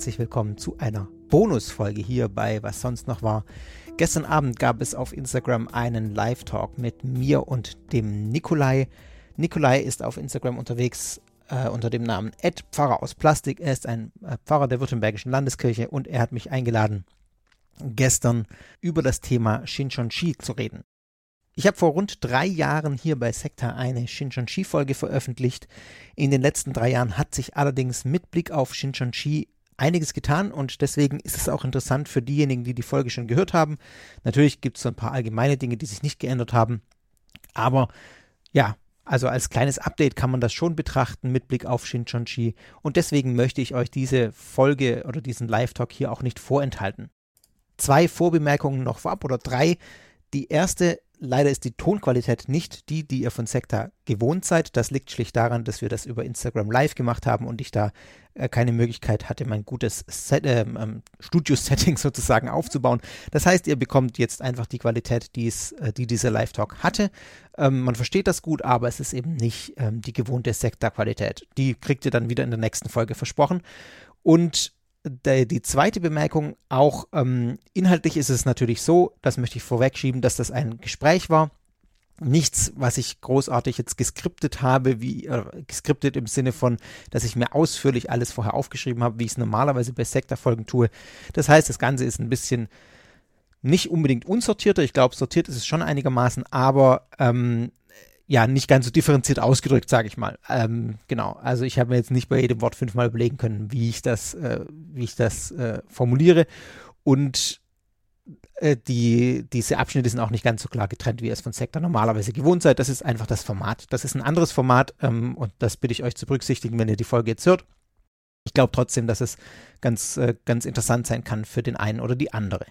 herzlich willkommen zu einer Bonusfolge hier bei Was sonst noch war. Gestern Abend gab es auf Instagram einen Live-Talk mit mir und dem Nikolai. Nikolai ist auf Instagram unterwegs äh, unter dem Namen Ed Pfarrer aus Plastik. Er ist ein äh, Pfarrer der Württembergischen Landeskirche und er hat mich eingeladen, gestern über das Thema Shinchonchi zu reden. Ich habe vor rund drei Jahren hier bei Sekta eine Shinchonchi-Folge veröffentlicht. In den letzten drei Jahren hat sich allerdings mit Blick auf Shinchonchi einiges getan und deswegen ist es auch interessant für diejenigen, die die Folge schon gehört haben. Natürlich gibt es so ein paar allgemeine Dinge, die sich nicht geändert haben, aber ja, also als kleines Update kann man das schon betrachten mit Blick auf Shinchonchi und deswegen möchte ich euch diese Folge oder diesen Live-Talk hier auch nicht vorenthalten. Zwei Vorbemerkungen noch vorab oder drei. Die erste Leider ist die Tonqualität nicht die, die ihr von Sekta gewohnt seid. Das liegt schlicht daran, dass wir das über Instagram Live gemacht haben und ich da äh, keine Möglichkeit hatte, mein gutes Set, äh, ähm, Studio-Setting sozusagen aufzubauen. Das heißt, ihr bekommt jetzt einfach die Qualität, äh, die dieser Live-Talk hatte. Ähm, man versteht das gut, aber es ist eben nicht ähm, die gewohnte Sekta-Qualität. Die kriegt ihr dann wieder in der nächsten Folge versprochen. Und die, zweite Bemerkung, auch ähm, inhaltlich ist es natürlich so, das möchte ich vorwegschieben, dass das ein Gespräch war. Nichts, was ich großartig jetzt geskriptet habe, wie äh, geskriptet im Sinne von, dass ich mir ausführlich alles vorher aufgeschrieben habe, wie ich es normalerweise bei Sektorfolgen tue. Das heißt, das Ganze ist ein bisschen nicht unbedingt unsortierter. Ich glaube, sortiert ist es schon einigermaßen, aber ähm, ja, nicht ganz so differenziert ausgedrückt, sage ich mal. Ähm, genau, also ich habe mir jetzt nicht bei jedem Wort fünfmal überlegen können, wie ich das, äh, wie ich das äh, formuliere. Und äh, die, diese Abschnitte sind auch nicht ganz so klar getrennt, wie ihr es von Sektor normalerweise gewohnt seid. Das ist einfach das Format. Das ist ein anderes Format ähm, und das bitte ich euch zu berücksichtigen, wenn ihr die Folge jetzt hört. Ich glaube trotzdem, dass es ganz, äh, ganz interessant sein kann für den einen oder die andere.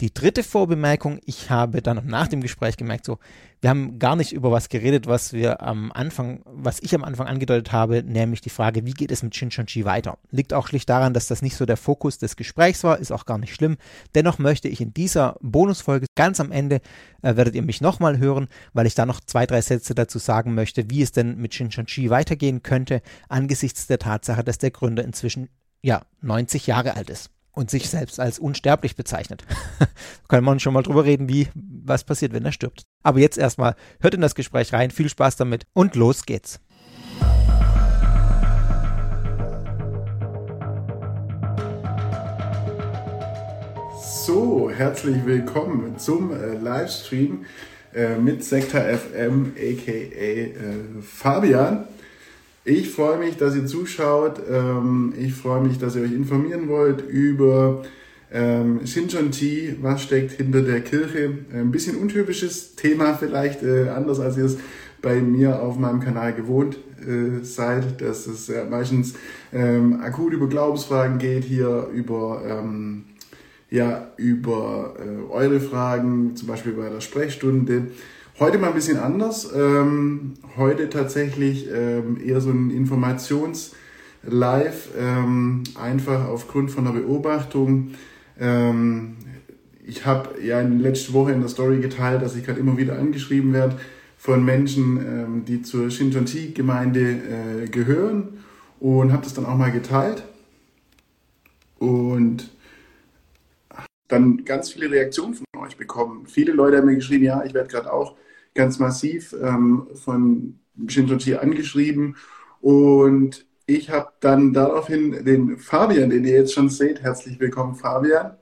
Die dritte Vorbemerkung, ich habe dann nach dem Gespräch gemerkt, so, wir haben gar nicht über was geredet, was wir am Anfang, was ich am Anfang angedeutet habe, nämlich die Frage, wie geht es mit Shinchonchi weiter? Liegt auch schlicht daran, dass das nicht so der Fokus des Gesprächs war, ist auch gar nicht schlimm. Dennoch möchte ich in dieser Bonusfolge ganz am Ende, äh, werdet ihr mich nochmal hören, weil ich da noch zwei, drei Sätze dazu sagen möchte, wie es denn mit Shinchonchi weitergehen könnte, angesichts der Tatsache, dass der Gründer inzwischen ja 90 Jahre alt ist und sich selbst als unsterblich bezeichnet. Kann man schon mal drüber reden, wie was passiert, wenn er stirbt. Aber jetzt erstmal hört in das Gespräch rein, viel Spaß damit und los geht's. So, herzlich willkommen zum äh, Livestream äh, mit Sektor FM aka äh, Fabian. Ich freue mich, dass ihr zuschaut. Ähm, ich freue mich, dass ihr euch informieren wollt über ähm, Shinchon-Ti, was steckt hinter der Kirche. Ein bisschen untypisches Thema vielleicht, äh, anders als ihr es bei mir auf meinem Kanal gewohnt äh, seid, dass es ja meistens ähm, akut über Glaubensfragen geht, hier über, ja, über äh, eure Fragen, zum Beispiel bei der Sprechstunde. Heute mal ein bisschen anders. Ähm, heute tatsächlich ähm, eher so ein Informations-Live, ähm, einfach aufgrund von einer Beobachtung. Ähm, ich habe ja in letzter Woche in der Story geteilt, dass ich gerade immer wieder angeschrieben werde von Menschen, ähm, die zur Shintonti-Gemeinde äh, gehören und habe das dann auch mal geteilt. Und dann ganz viele Reaktionen von euch bekommen. Viele Leute haben mir geschrieben, ja, ich werde gerade auch ganz massiv ähm, von Shintochi angeschrieben und ich habe dann daraufhin den Fabian, den ihr jetzt schon seht, herzlich willkommen Fabian.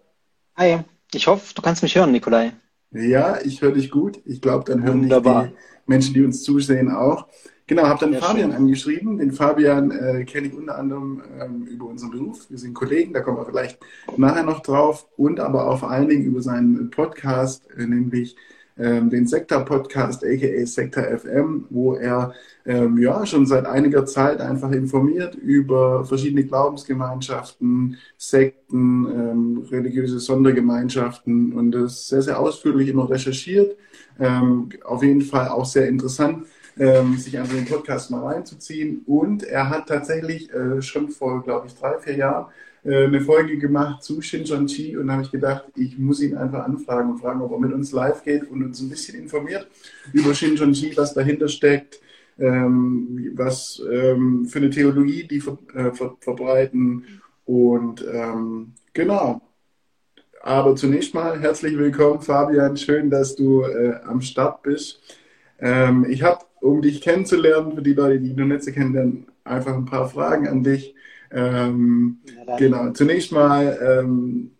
Hi, ich hoffe, du kannst mich hören, Nikolai. Ja, ich höre dich gut. Ich glaube, dann hören Wunderbar. die Menschen, die uns zusehen, auch. Genau, habe dann ja, Fabian schön. angeschrieben. Den Fabian äh, kenne ich unter anderem ähm, über unseren Beruf. Wir sind Kollegen, da kommen wir vielleicht nachher noch drauf. Und aber auch vor allen Dingen über seinen Podcast, äh, nämlich ähm, den Sektor-Podcast, aka Sektor FM, wo er ähm, ja schon seit einiger Zeit einfach informiert über verschiedene Glaubensgemeinschaften, Sekten, ähm, religiöse Sondergemeinschaften und das sehr, sehr ausführlich immer recherchiert. Ähm, auf jeden Fall auch sehr interessant. Ähm, sich an den Podcast mal reinzuziehen. Und er hat tatsächlich äh, schon vor, glaube ich, drei, vier Jahren eine Folge gemacht zu Shincheonji und da habe ich gedacht, ich muss ihn einfach anfragen und fragen, ob er mit uns live geht und uns ein bisschen informiert über Shincheonji, was dahinter steckt, ähm, was ähm, für eine Theologie die ver, äh, ver, verbreiten Und ähm, genau. Aber zunächst mal herzlich willkommen, Fabian. Schön, dass du äh, am Start bist. Ähm, ich habe, um dich kennenzulernen, für die Leute, die du nicht so kennen, einfach ein paar Fragen an dich. Ähm, genau. Zunächst mal, ähm,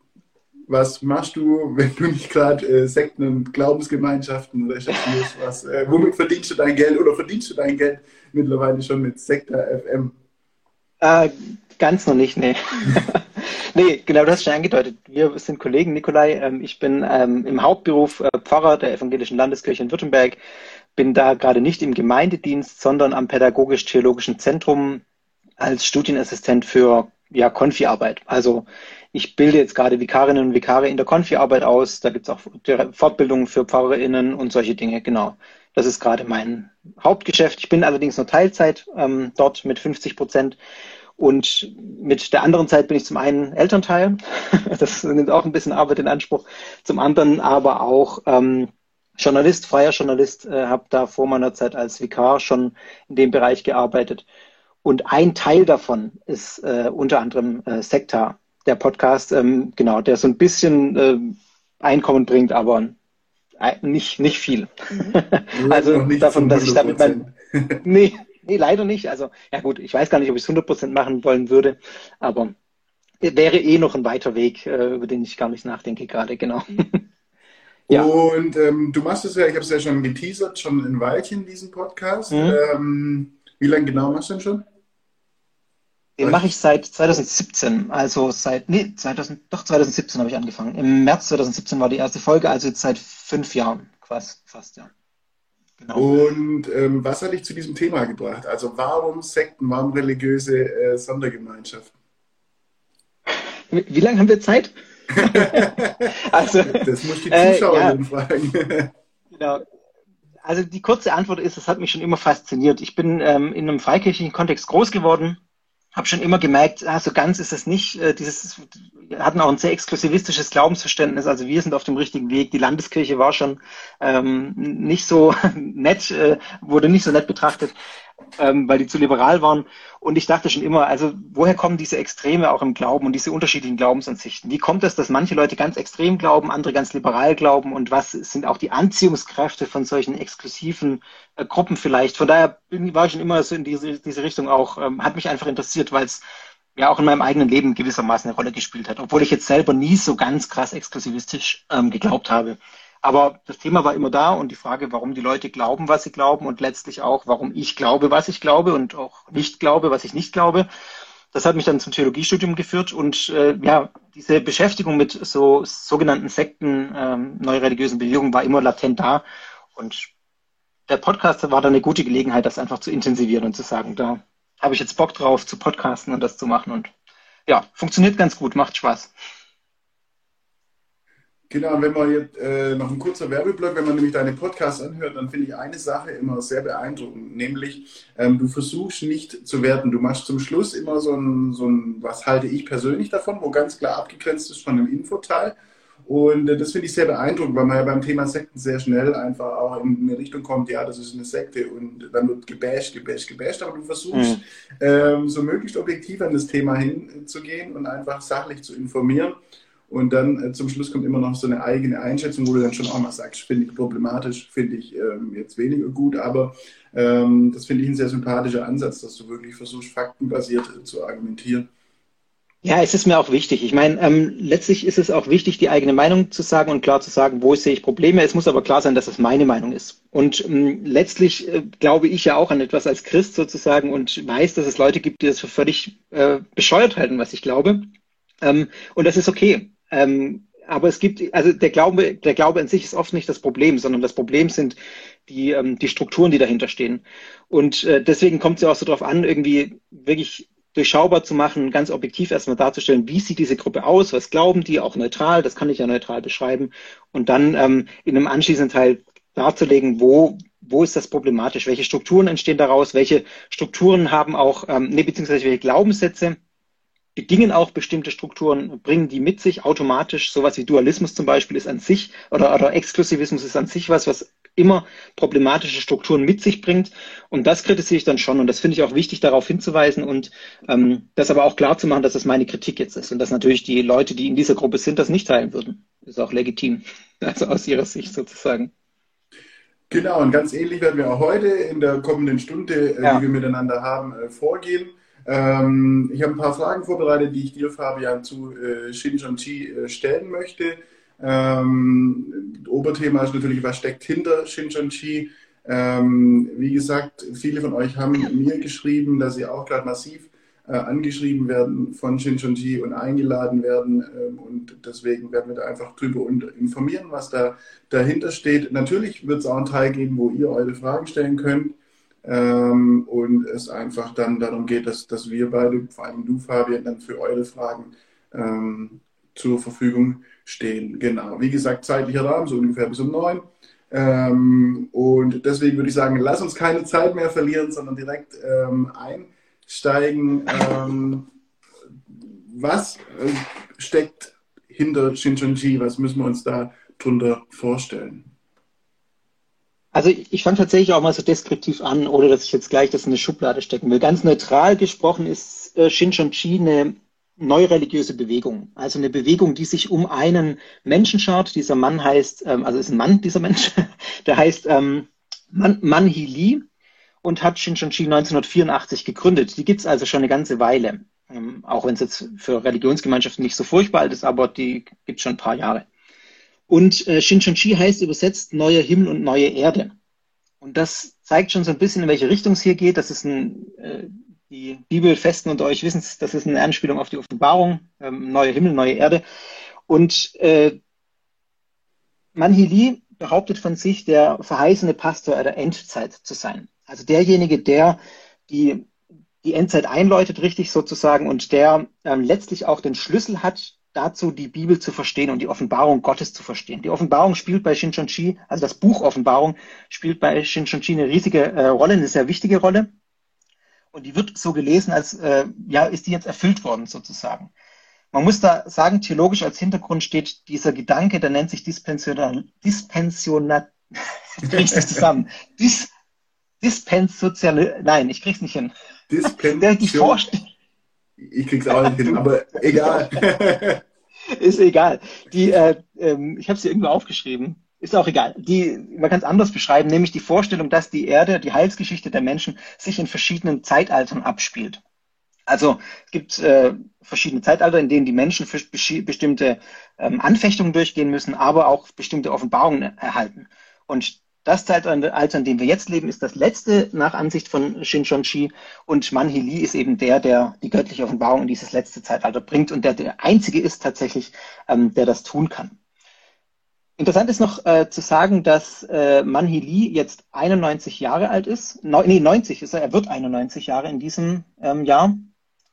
was machst du, wenn du nicht gerade äh, Sekten und Glaubensgemeinschaften recherchierst? Was, äh, womit verdienst du dein Geld oder verdienst du dein Geld mittlerweile schon mit Sekta FM? Äh, ganz noch nicht, nee. nee, genau, du hast schon angedeutet. Wir sind Kollegen, Nikolai. Ähm, ich bin ähm, im Hauptberuf äh, Pfarrer der Evangelischen Landeskirche in Württemberg. Bin da gerade nicht im Gemeindedienst, sondern am Pädagogisch-Theologischen Zentrum als Studienassistent für ja, Konfi-Arbeit. Also ich bilde jetzt gerade Vikarinnen und Vikare in der Konfi-Arbeit aus. Da gibt es auch Fortbildungen für PfarrerInnen und solche Dinge, genau. Das ist gerade mein Hauptgeschäft. Ich bin allerdings nur Teilzeit ähm, dort mit 50 Prozent. Und mit der anderen Zeit bin ich zum einen Elternteil. Das nimmt auch ein bisschen Arbeit in Anspruch. Zum anderen aber auch ähm, Journalist, freier Journalist, äh, habe da vor meiner Zeit als Vikar schon in dem Bereich gearbeitet. Und ein Teil davon ist äh, unter anderem äh, Sekta, der Podcast, ähm, genau, der so ein bisschen äh, Einkommen bringt, aber nicht, nicht viel. Mhm. also davon, dass ich damit mein, nee, nee, leider nicht. Also, ja gut, ich weiß gar nicht, ob ich es 100% machen wollen würde, aber wäre eh noch ein weiter Weg, äh, über den ich gar nicht nachdenke gerade, genau. ja. Und ähm, du machst es ja, ich habe es ja schon geteasert, schon ein Weilchen, diesen Podcast. Mhm. Ähm, wie lange genau machst du denn schon? Den mache ich seit 2017, also seit, nee, 2000, doch 2017 habe ich angefangen. Im März 2017 war die erste Folge, also jetzt seit fünf Jahren fast, fast ja. Genau. Und ähm, was hat dich zu diesem Thema gebracht? Also warum Sekten, warum religiöse äh, Sondergemeinschaften? Wie, wie lange haben wir Zeit? also, das muss die Zuschauer äh, ja. fragen. genau. Also die kurze Antwort ist, es hat mich schon immer fasziniert. Ich bin ähm, in einem freikirchlichen Kontext groß geworden habe schon immer gemerkt, ah, so ganz ist es nicht. Äh, dieses hatten auch ein sehr exklusivistisches Glaubensverständnis. Also wir sind auf dem richtigen Weg. Die Landeskirche war schon ähm, nicht so nett, äh, wurde nicht so nett betrachtet ähm, weil die zu liberal waren. Und ich dachte schon immer, also woher kommen diese Extreme auch im Glauben und diese unterschiedlichen Glaubensansichten? Wie kommt es, dass manche Leute ganz extrem glauben, andere ganz liberal glauben? Und was sind auch die Anziehungskräfte von solchen exklusiven äh, Gruppen vielleicht? Von daher bin, war ich schon immer so in diese, diese Richtung auch, ähm, hat mich einfach interessiert, weil es ja auch in meinem eigenen Leben gewissermaßen eine Rolle gespielt hat, obwohl ich jetzt selber nie so ganz krass exklusivistisch ähm, geglaubt habe. Aber das Thema war immer da und die Frage, warum die Leute glauben, was sie glauben und letztlich auch, warum ich glaube, was ich glaube und auch nicht glaube, was ich nicht glaube. Das hat mich dann zum Theologiestudium geführt und äh, ja, diese Beschäftigung mit so sogenannten Sekten, ähm, neureligiösen Bewegungen war immer latent da und der Podcast war dann eine gute Gelegenheit, das einfach zu intensivieren und zu sagen, da habe ich jetzt Bock drauf zu podcasten und das zu machen und ja, funktioniert ganz gut, macht Spaß. Genau, wenn man jetzt äh, noch ein kurzer Werbeblock, wenn man nämlich deine Podcasts anhört, dann finde ich eine Sache immer sehr beeindruckend, nämlich ähm, du versuchst nicht zu werten. Du machst zum Schluss immer so ein, so ein, was halte ich persönlich davon, wo ganz klar abgegrenzt ist von dem Infoteil. Und äh, das finde ich sehr beeindruckend, weil man ja beim Thema Sekten sehr schnell einfach auch in eine Richtung kommt, ja, das ist eine Sekte und dann wird gebasht, gebasht, gebasht, aber du versuchst mhm. ähm, so möglichst objektiv an das Thema hinzugehen und einfach sachlich zu informieren. Und dann äh, zum Schluss kommt immer noch so eine eigene Einschätzung, wo du dann schon auch mal sagst, finde ich problematisch, finde ich ähm, jetzt weniger gut, aber ähm, das finde ich ein sehr sympathischer Ansatz, dass du wirklich versuchst, faktenbasiert äh, zu argumentieren. Ja, es ist mir auch wichtig. Ich meine, ähm, letztlich ist es auch wichtig, die eigene Meinung zu sagen und klar zu sagen, wo sehe ich Probleme. Es muss aber klar sein, dass es meine Meinung ist. Und ähm, letztlich äh, glaube ich ja auch an etwas als Christ sozusagen und weiß, dass es Leute gibt, die das für völlig äh, bescheuert halten, was ich glaube. Ähm, und das ist okay. Ähm, aber es gibt, also der Glaube, der Glaube an sich ist oft nicht das Problem, sondern das Problem sind die, ähm, die Strukturen, die dahinter stehen. Und äh, deswegen kommt es ja auch so darauf an, irgendwie wirklich durchschaubar zu machen, ganz objektiv erstmal darzustellen, wie sieht diese Gruppe aus, was glauben die, auch neutral, das kann ich ja neutral beschreiben, und dann ähm, in einem anschließenden Teil darzulegen, wo, wo ist das problematisch, welche Strukturen entstehen daraus, welche Strukturen haben auch, ähm, nee, beziehungsweise welche Glaubenssätze bedingen auch bestimmte Strukturen, bringen die mit sich automatisch. Sowas wie Dualismus zum Beispiel ist an sich oder, oder Exklusivismus ist an sich was, was immer problematische Strukturen mit sich bringt. Und das kritisiere ich dann schon. Und das finde ich auch wichtig, darauf hinzuweisen und ähm, das aber auch klar zu machen, dass das meine Kritik jetzt ist. Und dass natürlich die Leute, die in dieser Gruppe sind, das nicht teilen würden. Ist auch legitim. Also aus ihrer Sicht sozusagen. Genau, und ganz ähnlich werden wir auch heute in der kommenden Stunde, äh, ja. die wir miteinander haben, äh, vorgehen. Ähm, ich habe ein paar Fragen vorbereitet, die ich dir, Fabian, zu äh, Shincheonji äh, stellen möchte. Ähm, Oberthema ist natürlich, was steckt hinter Shincheonji? Ähm, wie gesagt, viele von euch haben mir geschrieben, dass sie auch gerade massiv äh, angeschrieben werden von Shincheonji und eingeladen werden. Ähm, und deswegen werden wir da einfach drüber informieren, was da dahinter steht. Natürlich wird es auch einen Teil geben, wo ihr eure Fragen stellen könnt. Ähm, und es einfach dann darum geht, dass, dass wir beide, vor allem du, Fabian, dann für eure Fragen ähm, zur Verfügung stehen. Genau. Wie gesagt, zeitlicher Rahmen, so ungefähr bis um neun. Ähm, und deswegen würde ich sagen, lass uns keine Zeit mehr verlieren, sondern direkt ähm, einsteigen. Ähm, was äh, steckt hinter Shincheonji? Was müssen wir uns da drunter vorstellen? Also ich, fange tatsächlich auch mal so deskriptiv an, ohne dass ich jetzt gleich das in eine Schublade stecken will. Ganz neutral gesprochen ist äh, Shincheonji eine neureligiöse Bewegung. Also eine Bewegung, die sich um einen Menschen schaut. Dieser Mann heißt, ähm, also ist ein Mann, dieser Mensch, der heißt ähm, Man, Man Hee Lee und hat Shincheonji 1984 gegründet. Die gibt's also schon eine ganze Weile. Ähm, auch wenn es jetzt für Religionsgemeinschaften nicht so furchtbar alt ist, aber die gibt's schon ein paar Jahre. Und äh, Shincheonji heißt übersetzt neuer Himmel und neue Erde. Und das zeigt schon so ein bisschen, in welche Richtung es hier geht. Das ist ein, äh, die Bibelfesten unter euch wissen es, das ist eine Anspielung auf die Offenbarung, ähm, neue Himmel, neue Erde. Und äh, Manhili behauptet von sich, der verheißene Pastor der Endzeit zu sein. Also derjenige, der die, die Endzeit einläutet, richtig sozusagen, und der ähm, letztlich auch den Schlüssel hat dazu, die Bibel zu verstehen und die Offenbarung Gottes zu verstehen. Die Offenbarung spielt bei Shinchonchi, also das Buch Offenbarung spielt bei Shinchonchi eine riesige äh, Rolle, eine sehr wichtige Rolle. Und die wird so gelesen, als äh, ja, ist die jetzt erfüllt worden sozusagen. Man muss da sagen, theologisch als Hintergrund steht dieser Gedanke, der nennt sich Dispensional, Dispensionat, kriegst du zusammen. Dis, Dispensozial, nein, ich krieg's nicht hin. Dispension. Ich krieg's auch nicht hin, aber egal. ist egal. Die, äh, ähm, ich habe sie irgendwo aufgeschrieben. Ist auch egal. Die, man kann es anders beschreiben, nämlich die Vorstellung, dass die Erde, die Heilsgeschichte der Menschen sich in verschiedenen Zeitaltern abspielt. Also es gibt äh, verschiedene Zeitalter, in denen die Menschen für bestimmte ähm, Anfechtungen durchgehen müssen, aber auch bestimmte Offenbarungen erhalten. Und das Zeitalter, in dem wir jetzt leben, ist das letzte nach Ansicht von Shinchonchi und Manhi Li ist eben der, der die göttliche Offenbarung in dieses letzte Zeitalter bringt und der der einzige ist tatsächlich, ähm, der das tun kann. Interessant ist noch äh, zu sagen, dass äh, Manhi Li jetzt 91 Jahre alt ist. No, nee, 90 ist er. Er wird 91 Jahre in diesem ähm, Jahr.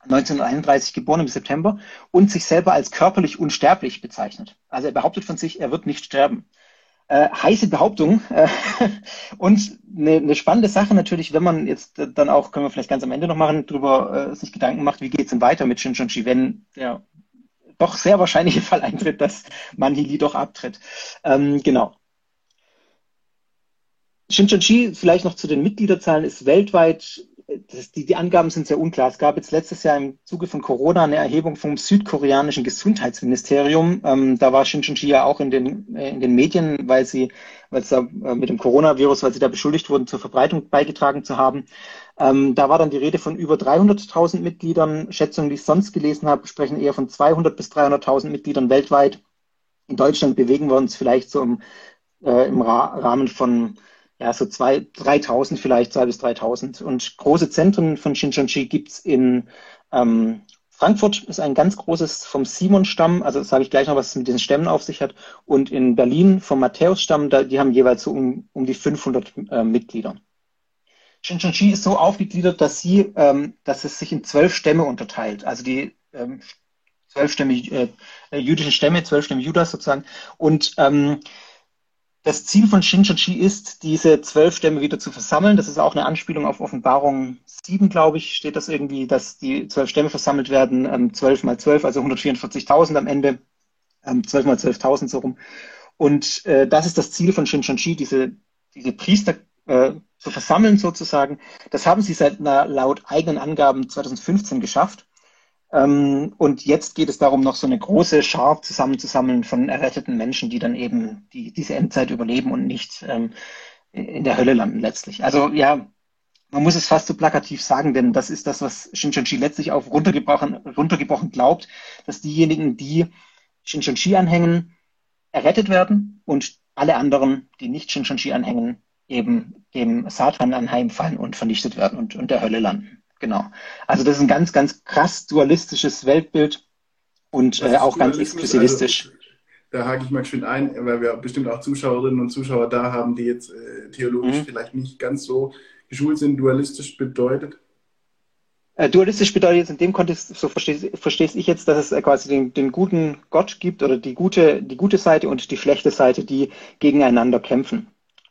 1931 geboren im September und sich selber als körperlich unsterblich bezeichnet. Also er behauptet von sich, er wird nicht sterben. Äh, heiße Behauptung äh, und eine, eine spannende Sache natürlich, wenn man jetzt dann auch, können wir vielleicht ganz am Ende noch machen, darüber äh, sich Gedanken macht, wie geht es denn weiter mit Shinchonji, wenn der doch sehr wahrscheinliche Fall eintritt, dass Manhili doch abtritt. Ähm, genau. Shinchonji, vielleicht noch zu den Mitgliederzahlen, ist weltweit das, die, die Angaben sind sehr unklar. Es gab jetzt letztes Jahr im Zuge von Corona eine Erhebung vom südkoreanischen Gesundheitsministerium. Ähm, da war Shincheonji ja auch in den, äh, in den Medien, weil sie, weil es da äh, mit dem Coronavirus, weil sie da beschuldigt wurden, zur Verbreitung beigetragen zu haben. Ähm, da war dann die Rede von über 300.000 Mitgliedern. Schätzungen, die ich sonst gelesen habe, sprechen eher von 200 bis 300.000 Mitgliedern weltweit. In Deutschland bewegen wir uns vielleicht so im, äh, im Ra Rahmen von ja, so zwei, 3000 vielleicht, zwei bis 3000. Und große Zentren von Shincheonji gibt's in ähm, Frankfurt, ist ein ganz großes vom Simon-Stamm, also sage ich gleich noch, was es mit diesen Stämmen auf sich hat. Und in Berlin vom Matthäus-Stamm, die haben jeweils so um, um die 500 äh, Mitglieder. Shincheonji ist so aufgegliedert, dass sie, ähm, dass es sich in zwölf Stämme unterteilt. Also die ähm, zwölf Stämme, äh, jüdischen Stämme, zwölf Stämme Judas sozusagen. Und ähm, das Ziel von Shincheonji ist, diese zwölf Stämme wieder zu versammeln. Das ist auch eine Anspielung auf Offenbarung 7, glaube ich, steht das irgendwie, dass die zwölf Stämme versammelt werden, ähm, 12 mal 12, also 144.000 am Ende, ähm, 12 mal 12.000 so rum. Und äh, das ist das Ziel von Shincheonji, diese diese Priester äh, zu versammeln sozusagen. Das haben sie seit laut eigenen Angaben 2015 geschafft. Ähm, und jetzt geht es darum, noch so eine große Schar zusammenzusammeln von erretteten Menschen, die dann eben die, diese Endzeit überleben und nicht ähm, in der Hölle landen letztlich. Also ja, man muss es fast so plakativ sagen, denn das ist das, was Shinchonji letztlich auf runtergebrochen, runtergebrochen glaubt, dass diejenigen, die Shinchonji anhängen, errettet werden und alle anderen, die nicht Shinchonji anhängen, eben dem Satan anheimfallen und vernichtet werden und, und der Hölle landen. Genau. Also das ist ein ganz, ganz krass dualistisches Weltbild und äh, auch ganz exklusivistisch. Also, da hake ich mal schön ein, weil wir bestimmt auch Zuschauerinnen und Zuschauer da haben, die jetzt äh, theologisch mhm. vielleicht nicht ganz so geschult sind. Dualistisch bedeutet? Äh, dualistisch bedeutet jetzt in dem Kontext, so verstehe, ich jetzt, dass es äh, quasi den, den, guten Gott gibt oder die gute, die gute Seite und die schlechte Seite, die gegeneinander kämpfen.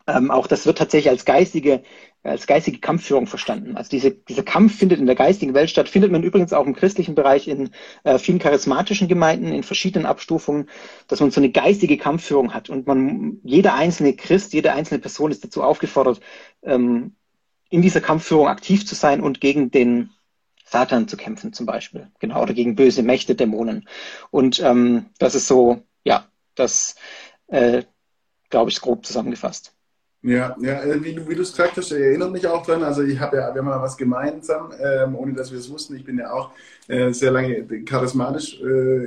Ähm, auch das wird tatsächlich als geistige, als geistige Kampfführung verstanden. Also diese, dieser Kampf findet in der geistigen Welt statt, findet man übrigens auch im christlichen Bereich in äh, vielen charismatischen Gemeinden, in verschiedenen Abstufungen, dass man so eine geistige Kampfführung hat und man, jeder einzelne Christ, jede einzelne Person ist dazu aufgefordert, ähm, in dieser Kampfführung aktiv zu sein und gegen den Satan zu kämpfen zum Beispiel, genau, oder gegen böse Mächte, Dämonen. Und ähm, das ist so, ja, das, äh, glaube ich, grob zusammengefasst. Ja, ja äh, wie, wie du es gesagt hast, erinnert mich auch dran. Also ich habe ja, wir haben ja was gemeinsam, ähm, ohne dass wir es wussten. Ich bin ja auch äh, sehr lange charismatisch äh,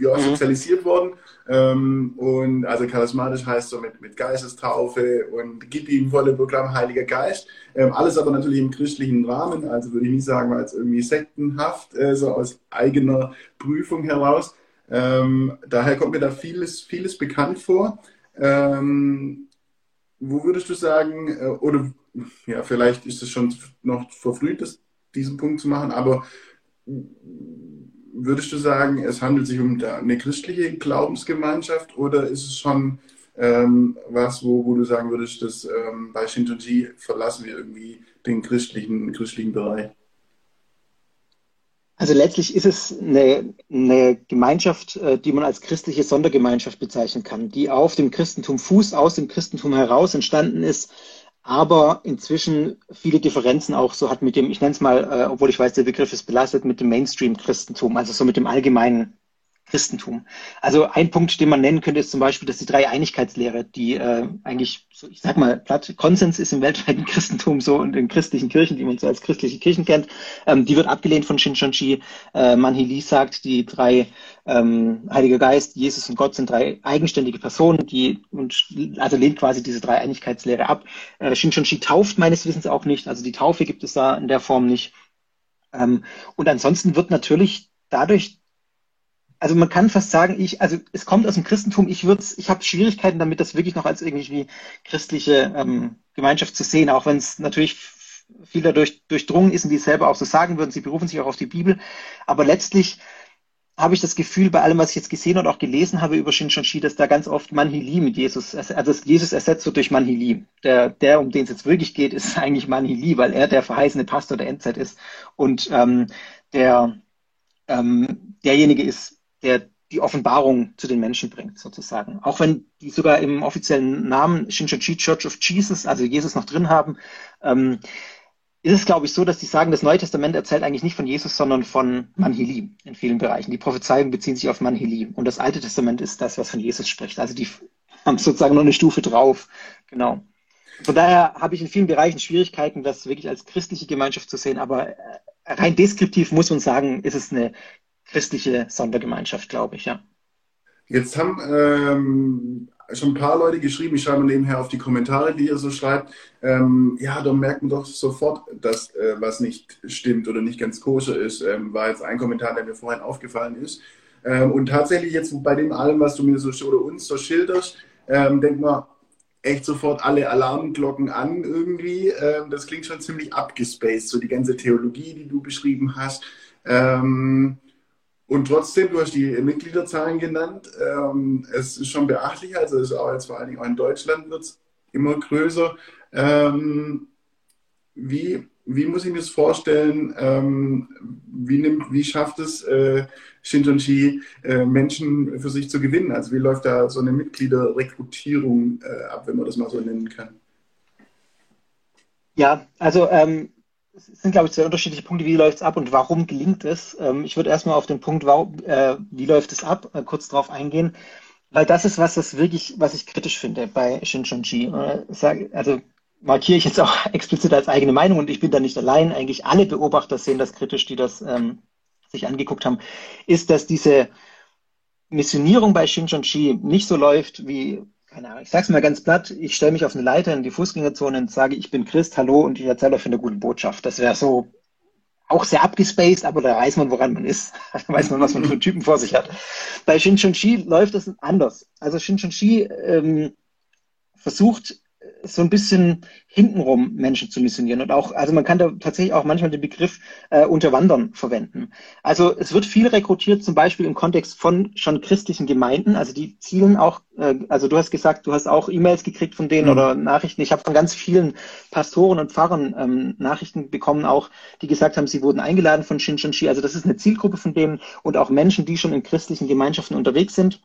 ja, mhm. sozialisiert worden. Ähm, und also charismatisch heißt so mit, mit Geistestaufe und gib ihm volle Programm Heiliger Geist. Ähm, alles aber natürlich im christlichen Rahmen. Also würde ich nicht sagen, als irgendwie sektenhaft, äh, so aus eigener Prüfung heraus. Ähm, daher kommt mir da vieles, vieles bekannt vor. Ähm, wo würdest du sagen, äh, oder ja, vielleicht ist es schon noch verfrüht, das, diesen Punkt zu machen, aber würdest du sagen, es handelt sich um eine christliche Glaubensgemeinschaft oder ist es schon ähm, was, wo, wo du sagen würdest, dass ähm, bei Shintonji verlassen wir irgendwie den christlichen, christlichen Bereich? Also letztlich ist es eine, eine Gemeinschaft, äh, die man als christliche Sondergemeinschaft bezeichnen kann, die auf dem Christentum Fuß, aus dem Christentum heraus entstanden ist, aber inzwischen viele Differenzen auch so hat mit dem, ich nenne es mal, äh, obwohl ich weiß, der Begriff ist belastet, mit dem Mainstream-Christentum, also so mit dem allgemeinen Christentum. Also ein Punkt, den man nennen könnte, ist zum Beispiel, dass die Dreieinigkeitslehre, die äh, eigentlich, so, ich sag mal, platt Konsens ist im weltweiten Christentum so und in christlichen Kirchen, die man so als christliche Kirchen kennt, ähm, die wird abgelehnt von Shinshonji. Äh, Manhili sagt, die drei ähm, Heiliger Geist, Jesus und Gott sind drei eigenständige Personen, die und also lehnt quasi diese Dreieinigkeitslehre ab. Äh, Shinshonji tauft meines Wissens auch nicht, also die Taufe gibt es da in der Form nicht. Ähm, und ansonsten wird natürlich dadurch also man kann fast sagen, ich, also es kommt aus dem Christentum, ich würde ich habe Schwierigkeiten damit, das wirklich noch als irgendwie christliche ähm, Gemeinschaft zu sehen, auch wenn es natürlich viel dadurch durchdrungen ist und die es selber auch so sagen würden, sie berufen sich auch auf die Bibel. Aber letztlich habe ich das Gefühl, bei allem, was ich jetzt gesehen und auch gelesen habe über Shinshonshi, dass da ganz oft Manhili mit Jesus, also Jesus ersetzt wird durch Manhili. Der, der um den es jetzt wirklich geht, ist eigentlich Manhili, weil er der verheißene Pastor der Endzeit ist. Und ähm, der ähm, derjenige ist, der die Offenbarung zu den Menschen bringt, sozusagen. Auch wenn die sogar im offiziellen Namen Shinchechi Church of Jesus, also Jesus noch drin haben, ähm, ist es, glaube ich, so, dass die sagen, das Neue Testament erzählt eigentlich nicht von Jesus, sondern von Manhili in vielen Bereichen. Die Prophezeiungen beziehen sich auf Manhili. Und das Alte Testament ist das, was von Jesus spricht. Also die haben sozusagen noch eine Stufe drauf. Genau. Von daher habe ich in vielen Bereichen Schwierigkeiten, das wirklich als christliche Gemeinschaft zu sehen. Aber äh, rein deskriptiv muss man sagen, ist es eine christliche Sondergemeinschaft, glaube ich, ja. Jetzt haben ähm, schon ein paar Leute geschrieben, ich schreibe nebenher auf die Kommentare, die ihr so schreibt, ähm, ja, da merkt man doch sofort, dass äh, was nicht stimmt oder nicht ganz koscher ist. Ähm, war jetzt ein Kommentar, der mir vorhin aufgefallen ist. Ähm, und tatsächlich jetzt bei dem allem, was du mir so oder uns so schilderst, ähm, denkt man echt sofort alle Alarmglocken an irgendwie. Ähm, das klingt schon ziemlich abgespaced, so die ganze Theologie, die du beschrieben hast. Ähm, und trotzdem, du hast die Mitgliederzahlen genannt, ähm, es ist schon beachtlich, also es ist auch jetzt vor allen Dingen auch in Deutschland wird es immer größer. Ähm, wie, wie muss ich mir das vorstellen? Ähm, wie, nimmt, wie schafft es äh, Shintonji, äh, Menschen für sich zu gewinnen? Also wie läuft da so eine Mitgliederrekrutierung äh, ab, wenn man das mal so nennen kann? Ja, also ähm, es sind, glaube ich, zwei unterschiedliche Punkte. Wie läuft es ab und warum gelingt es? Ähm, ich würde erstmal auf den Punkt, äh, wie läuft es ab, äh, kurz drauf eingehen. Weil das ist was, das wirklich, was ich kritisch finde bei Shinchonji. Äh, also markiere ich jetzt auch explizit als eigene Meinung und ich bin da nicht allein. Eigentlich alle Beobachter sehen das kritisch, die das ähm, sich angeguckt haben, ist, dass diese Missionierung bei Shinchonji nicht so läuft wie keine Ahnung, ich sag's mal ganz platt, ich stelle mich auf eine Leiter in die Fußgängerzone und sage, ich bin Christ, hallo und ich erzähle euch eine gute Botschaft. Das wäre so auch sehr abgespaced, aber da weiß man, woran man ist. Da weiß man, was man für einen Typen vor sich hat. Bei Shinchonji läuft das anders. Also Shinchonji ähm, versucht so ein bisschen hintenrum Menschen zu missionieren. Und auch, also man kann da tatsächlich auch manchmal den Begriff äh, Unterwandern verwenden. Also es wird viel rekrutiert, zum Beispiel im Kontext von schon christlichen Gemeinden. Also die zielen auch, äh, also du hast gesagt, du hast auch E-Mails gekriegt von denen mhm. oder Nachrichten. Ich habe von ganz vielen Pastoren und Pfarrern ähm, Nachrichten bekommen, auch die gesagt haben, sie wurden eingeladen von Shinshanshi. Also das ist eine Zielgruppe von denen und auch Menschen, die schon in christlichen Gemeinschaften unterwegs sind.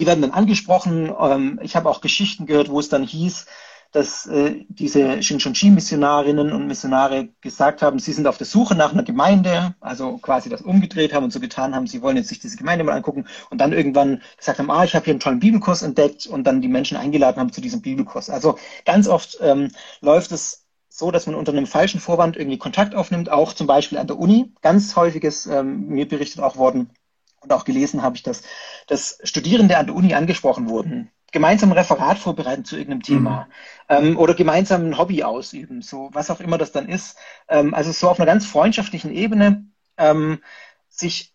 Die werden dann angesprochen. Ähm, ich habe auch Geschichten gehört, wo es dann hieß, dass äh, diese Shinshonji-Missionarinnen und Missionare gesagt haben, sie sind auf der Suche nach einer Gemeinde, also quasi das umgedreht haben und so getan haben, sie wollen jetzt sich diese Gemeinde mal angucken und dann irgendwann gesagt haben, ah, ich habe hier einen tollen Bibelkurs entdeckt und dann die Menschen eingeladen haben zu diesem Bibelkurs. Also ganz oft ähm, läuft es so, dass man unter einem falschen Vorwand irgendwie Kontakt aufnimmt, auch zum Beispiel an der Uni. Ganz häufiges, ähm, mir berichtet auch worden, und auch gelesen habe ich das, dass Studierende an der Uni angesprochen wurden, gemeinsam ein Referat vorbereiten zu irgendeinem Thema mhm. ähm, oder gemeinsam ein Hobby ausüben, so was auch immer das dann ist. Ähm, also so auf einer ganz freundschaftlichen Ebene ähm, sich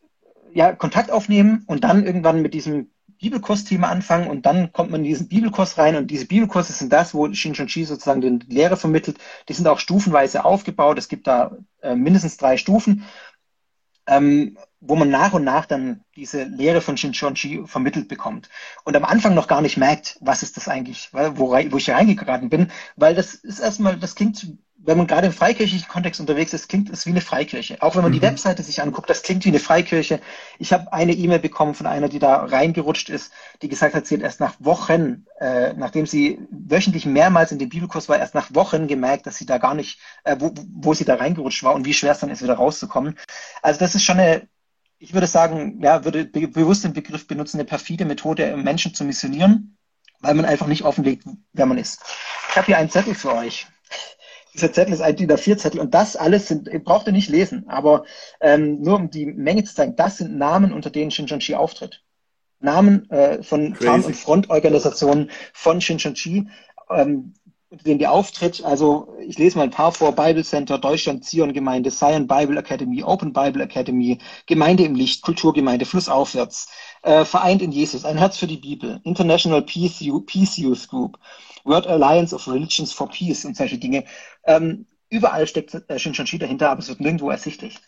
ja Kontakt aufnehmen und dann irgendwann mit diesem Bibelkursthema anfangen und dann kommt man in diesen Bibelkurs rein und diese Bibelkurse sind das, wo Shinshonji sozusagen die Lehre vermittelt. Die sind auch stufenweise aufgebaut. Es gibt da äh, mindestens drei Stufen ähm, wo man nach und nach dann diese Lehre von Shinshonji vermittelt bekommt. Und am Anfang noch gar nicht merkt, was ist das eigentlich, wo, wo ich reingeraten bin, weil das ist erstmal, das klingt wenn man gerade im freikirchlichen Kontext unterwegs ist, klingt es wie eine Freikirche. Auch wenn man mhm. die Webseite sich anguckt, das klingt wie eine Freikirche. Ich habe eine E-Mail bekommen von einer, die da reingerutscht ist, die gesagt hat, sie hat erst nach Wochen, äh, nachdem sie wöchentlich mehrmals in dem Bibelkurs war, erst nach Wochen gemerkt, dass sie da gar nicht, äh, wo, wo sie da reingerutscht war und wie schwer es dann ist, wieder rauszukommen. Also das ist schon eine, ich würde sagen, ja, würde be bewusst den Begriff benutzen, eine perfide Methode, Menschen zu missionieren, weil man einfach nicht offenlegt, wer man ist. Ich habe hier einen Zettel für euch dieser Zettel ist ein DIN A4-Zettel und das alles sind, braucht ihr nicht lesen, aber ähm, nur um die Menge zu zeigen, das sind Namen, unter denen Shinchonchi auftritt. Namen äh, von Farm- und Frontorganisationen von Shinchonchi, ähm, unter denen die auftritt. Also ich lese mal ein paar vor. Bible Center, Deutschland, Zion Gemeinde, Zion Bible Academy, Open Bible Academy, Gemeinde im Licht, Kulturgemeinde, Flussaufwärts, äh, Vereint in Jesus, ein Herz für die Bibel, International Peace, Peace Youth Group, World Alliance of Religions for Peace und solche Dinge. Ähm, überall steckt äh, Shinshanshi dahinter, aber es wird nirgendwo ersichtlich.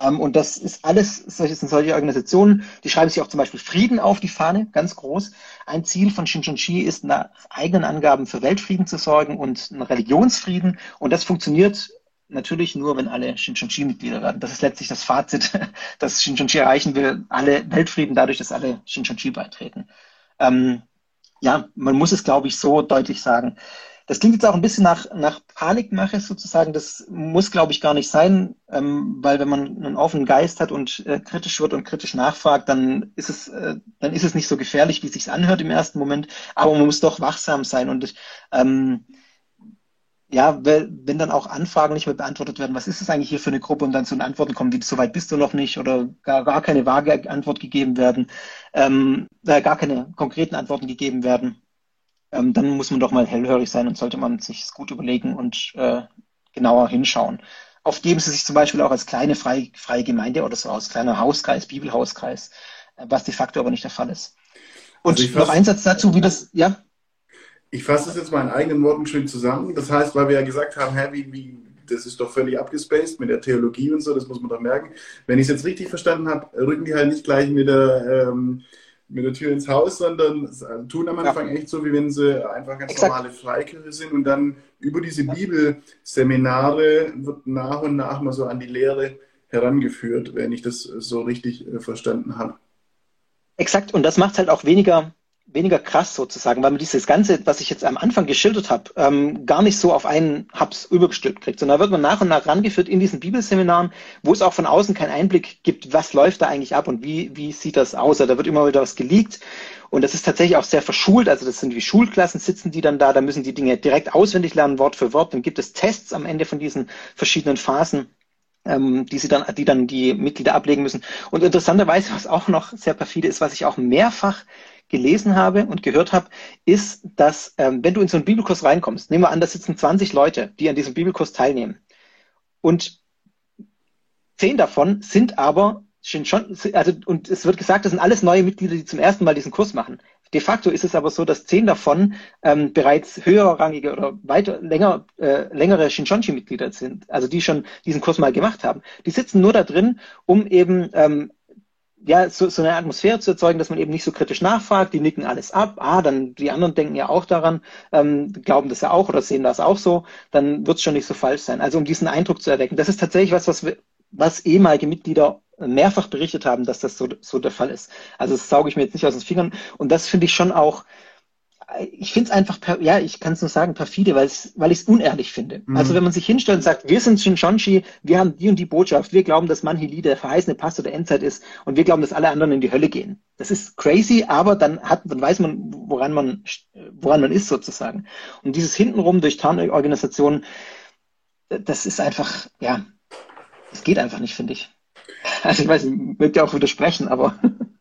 Ähm, und das ist alles, solche, sind solche Organisationen, die schreiben sich auch zum Beispiel Frieden auf die Fahne, ganz groß. Ein Ziel von Shinshanshi ist, nach eigenen Angaben für Weltfrieden zu sorgen und einen Religionsfrieden. Und das funktioniert natürlich nur, wenn alle Shinshanshi-Mitglieder werden. Das ist letztlich das Fazit, das Shinshanshi erreichen will. Alle Weltfrieden dadurch, dass alle Shinshanshi beitreten. Ähm, ja, man muss es, glaube ich, so deutlich sagen. Das klingt jetzt auch ein bisschen nach, nach Panikmache sozusagen. Das muss, glaube ich, gar nicht sein, ähm, weil wenn man einen offenen Geist hat und äh, kritisch wird und kritisch nachfragt, dann ist es, äh, dann ist es nicht so gefährlich, wie es sich anhört im ersten Moment. Aber man muss doch wachsam sein und ähm, ja, wenn dann auch Anfragen nicht mehr beantwortet werden, was ist es eigentlich hier für eine Gruppe und dann zu den Antworten kommen, wie so weit bist du noch nicht oder gar, gar keine vage Antwort gegeben werden, ähm, äh, gar keine konkreten Antworten gegeben werden, ähm, dann muss man doch mal hellhörig sein und sollte man sich gut überlegen und äh, genauer hinschauen. Oft geben sie sich zum Beispiel auch als kleine freie, freie Gemeinde oder so aus, kleiner Hauskreis, Bibelhauskreis, äh, was de facto aber nicht der Fall ist. Und also noch ein Satz dazu, wie das, ja? Ich fasse es jetzt mal in eigenen Worten schön zusammen. Das heißt, weil wir ja gesagt haben, hä, wie, wie, das ist doch völlig abgespaced mit der Theologie und so, das muss man doch merken. Wenn ich es jetzt richtig verstanden habe, rücken die halt nicht gleich mit der, ähm, mit der Tür ins Haus, sondern tun am Anfang ja. echt so, wie wenn sie einfach ganz Exakt. normale Freikirche sind und dann über diese Bibelseminare wird nach und nach mal so an die Lehre herangeführt, wenn ich das so richtig äh, verstanden habe. Exakt, und das macht es halt auch weniger weniger krass sozusagen, weil man dieses Ganze, was ich jetzt am Anfang geschildert habe, ähm, gar nicht so auf einen Hubs übergestülpt kriegt, sondern da wird man nach und nach rangeführt in diesen Bibelseminaren, wo es auch von außen keinen Einblick gibt, was läuft da eigentlich ab und wie, wie sieht das aus. Also da wird immer wieder was geleakt und das ist tatsächlich auch sehr verschult, also das sind wie Schulklassen, sitzen die dann da, da müssen die Dinge direkt auswendig lernen, Wort für Wort, dann gibt es Tests am Ende von diesen verschiedenen Phasen ähm, die sie dann, die dann die Mitglieder ablegen müssen. Und interessanterweise, was auch noch sehr perfide ist, was ich auch mehrfach gelesen habe und gehört habe, ist, dass ähm, wenn du in so einen Bibelkurs reinkommst, nehmen wir an, da sitzen 20 Leute, die an diesem Bibelkurs teilnehmen. Und zehn davon sind aber schon, also, und es wird gesagt, das sind alles neue Mitglieder, die zum ersten Mal diesen Kurs machen. De facto ist es aber so, dass zehn davon ähm, bereits höherrangige oder weiter länger äh, längere Shinchonchi-Mitglieder sind, also die schon diesen Kurs mal gemacht haben. Die sitzen nur da drin, um eben ähm, ja, so, so eine Atmosphäre zu erzeugen, dass man eben nicht so kritisch nachfragt, die nicken alles ab, ah, dann die anderen denken ja auch daran, ähm, glauben das ja auch oder sehen das auch so, dann wird es schon nicht so falsch sein. Also um diesen Eindruck zu erwecken. Das ist tatsächlich was, was, was ehemalige Mitglieder mehrfach berichtet haben, dass das so, so der Fall ist. Also das sauge ich mir jetzt nicht aus den Fingern. Und das finde ich schon auch ich finde es einfach, ja, ich kann es nur sagen, perfide, weil weil ich es unehrlich finde. Mhm. Also wenn man sich hinstellt und sagt, wir sind Shinshonshi, wir haben die und die Botschaft, wir glauben, dass Manhili der verheißene Pastor der Endzeit ist und wir glauben, dass alle anderen in die Hölle gehen. Das ist crazy, aber dann hat, dann weiß man, woran man, woran man ist sozusagen. Und dieses hintenrum durch Tarnorganisationen, das ist einfach, ja, es geht einfach nicht, finde ich. Also ich weiß, ich würde ja auch widersprechen, aber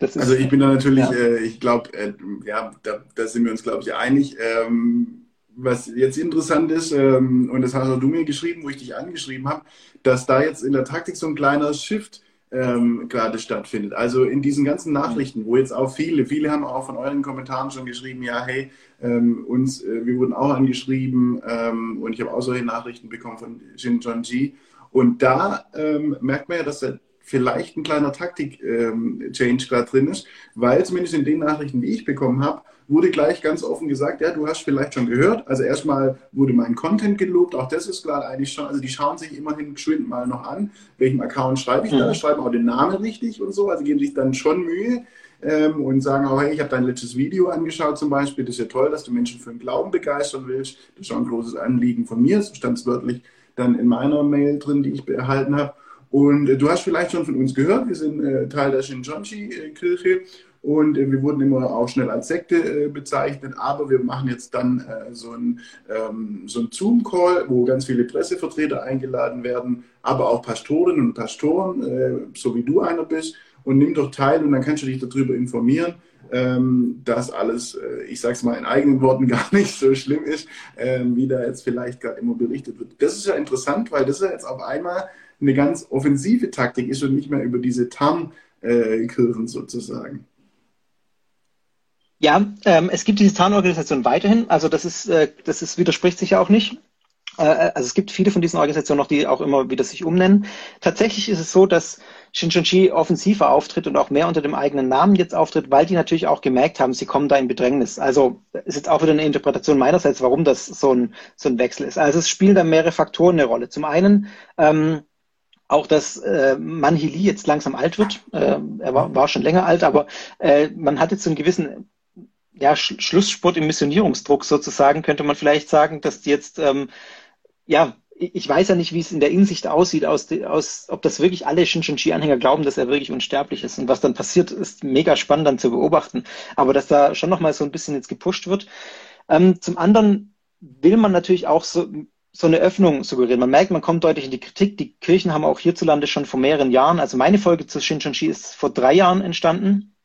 also ich bin da natürlich, ja. äh, ich glaube, äh, ja, da, da, sind wir uns, glaube ich, einig. Ähm, was jetzt interessant ist, ähm, und das hast auch du mir geschrieben, wo ich dich angeschrieben habe, dass da jetzt in der Taktik so ein kleiner Shift ähm, gerade stattfindet. Also in diesen ganzen Nachrichten, wo jetzt auch viele, viele haben auch von euren Kommentaren schon geschrieben, ja, hey, ähm, uns, äh, wir wurden auch angeschrieben ähm, und ich habe auch solche Nachrichten bekommen von Shin Ji. Und da ähm, merkt man ja, dass der vielleicht ein kleiner Taktik-Change ähm, gerade drin ist, weil zumindest in den Nachrichten, die ich bekommen habe, wurde gleich ganz offen gesagt, ja, du hast vielleicht schon gehört. Also erstmal wurde mein Content gelobt, auch das ist klar eigentlich schon, also die schauen sich immerhin geschwind mal noch an, welchem Account schreibe ich da, mhm. schreiben auch den Namen richtig und so, also geben sich dann schon Mühe ähm, und sagen auch, hey, ich habe dein letztes Video angeschaut zum Beispiel, das ist ja toll, dass du Menschen für den Glauben begeistern willst, das ist auch ein großes Anliegen von mir, so stand es wörtlich dann in meiner Mail drin, die ich erhalten habe. Und äh, du hast vielleicht schon von uns gehört, wir sind äh, Teil der Shinjonji-Kirche und äh, wir wurden immer auch schnell als Sekte äh, bezeichnet, aber wir machen jetzt dann äh, so einen ähm, so Zoom-Call, wo ganz viele Pressevertreter eingeladen werden, aber auch Pastorinnen und Pastoren, äh, so wie du einer bist, und nimm doch teil und dann kannst du dich darüber informieren. Ähm, dass alles, ich sage es mal in eigenen Worten, gar nicht so schlimm ist, ähm, wie da jetzt vielleicht gerade immer berichtet wird. Das ist ja interessant, weil das ist ja jetzt auf einmal eine ganz offensive Taktik ist und nicht mehr über diese Tarnkirchen sozusagen. Ja, ähm, es gibt diese Tarnorganisation weiterhin. Also das ist, äh, das ist, widerspricht sich ja auch nicht. Äh, also es gibt viele von diesen Organisationen noch, die auch immer wieder sich umnennen. Tatsächlich ist es so, dass Shinchonchi offensiver auftritt und auch mehr unter dem eigenen Namen jetzt auftritt, weil die natürlich auch gemerkt haben, sie kommen da in Bedrängnis. Also ist jetzt auch wieder eine Interpretation meinerseits, warum das so ein, so ein Wechsel ist. Also es spielen da mehrere Faktoren eine Rolle. Zum einen ähm, auch, dass äh, Manhili jetzt langsam alt wird. Äh, er war, war schon länger alt, aber äh, man hat jetzt so einen gewissen ja, Sch Schlusssport im Missionierungsdruck sozusagen, könnte man vielleicht sagen, dass die jetzt, ähm, ja, ich weiß ja nicht, wie es in der Insicht aussieht, aus, aus, ob das wirklich alle Shinshinchi-Anhänger glauben, dass er wirklich unsterblich ist. Und was dann passiert, ist mega spannend dann zu beobachten. Aber dass da schon nochmal so ein bisschen jetzt gepusht wird. Ähm, zum anderen will man natürlich auch so so eine Öffnung suggerieren. Man merkt, man kommt deutlich in die Kritik. Die Kirchen haben auch hierzulande schon vor mehreren Jahren, also meine Folge zu Shinchonshi ist vor drei Jahren entstanden,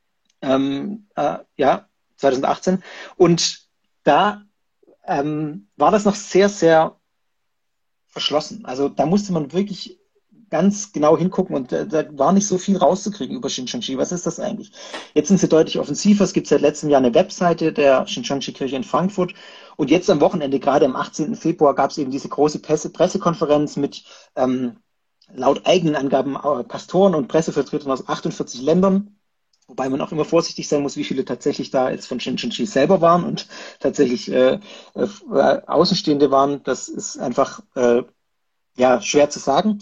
ähm, äh, ja, 2018. Und da ähm, war das noch sehr, sehr verschlossen. Also da musste man wirklich ganz genau hingucken und da, da war nicht so viel rauszukriegen über Shinchonshi. Was ist das eigentlich? Jetzt sind sie deutlich offensiver. Es gibt seit letztem Jahr eine Webseite der Shinchonshi-Kirche in Frankfurt und jetzt am Wochenende, gerade am 18. Februar, gab es eben diese große Presse Pressekonferenz mit ähm, laut eigenen Angaben äh, Pastoren und Pressevertretern aus 48 Ländern. Wobei man auch immer vorsichtig sein muss, wie viele tatsächlich da jetzt von Shinchinchi selber waren und tatsächlich äh, äh, Außenstehende waren. Das ist einfach äh, ja schwer zu sagen.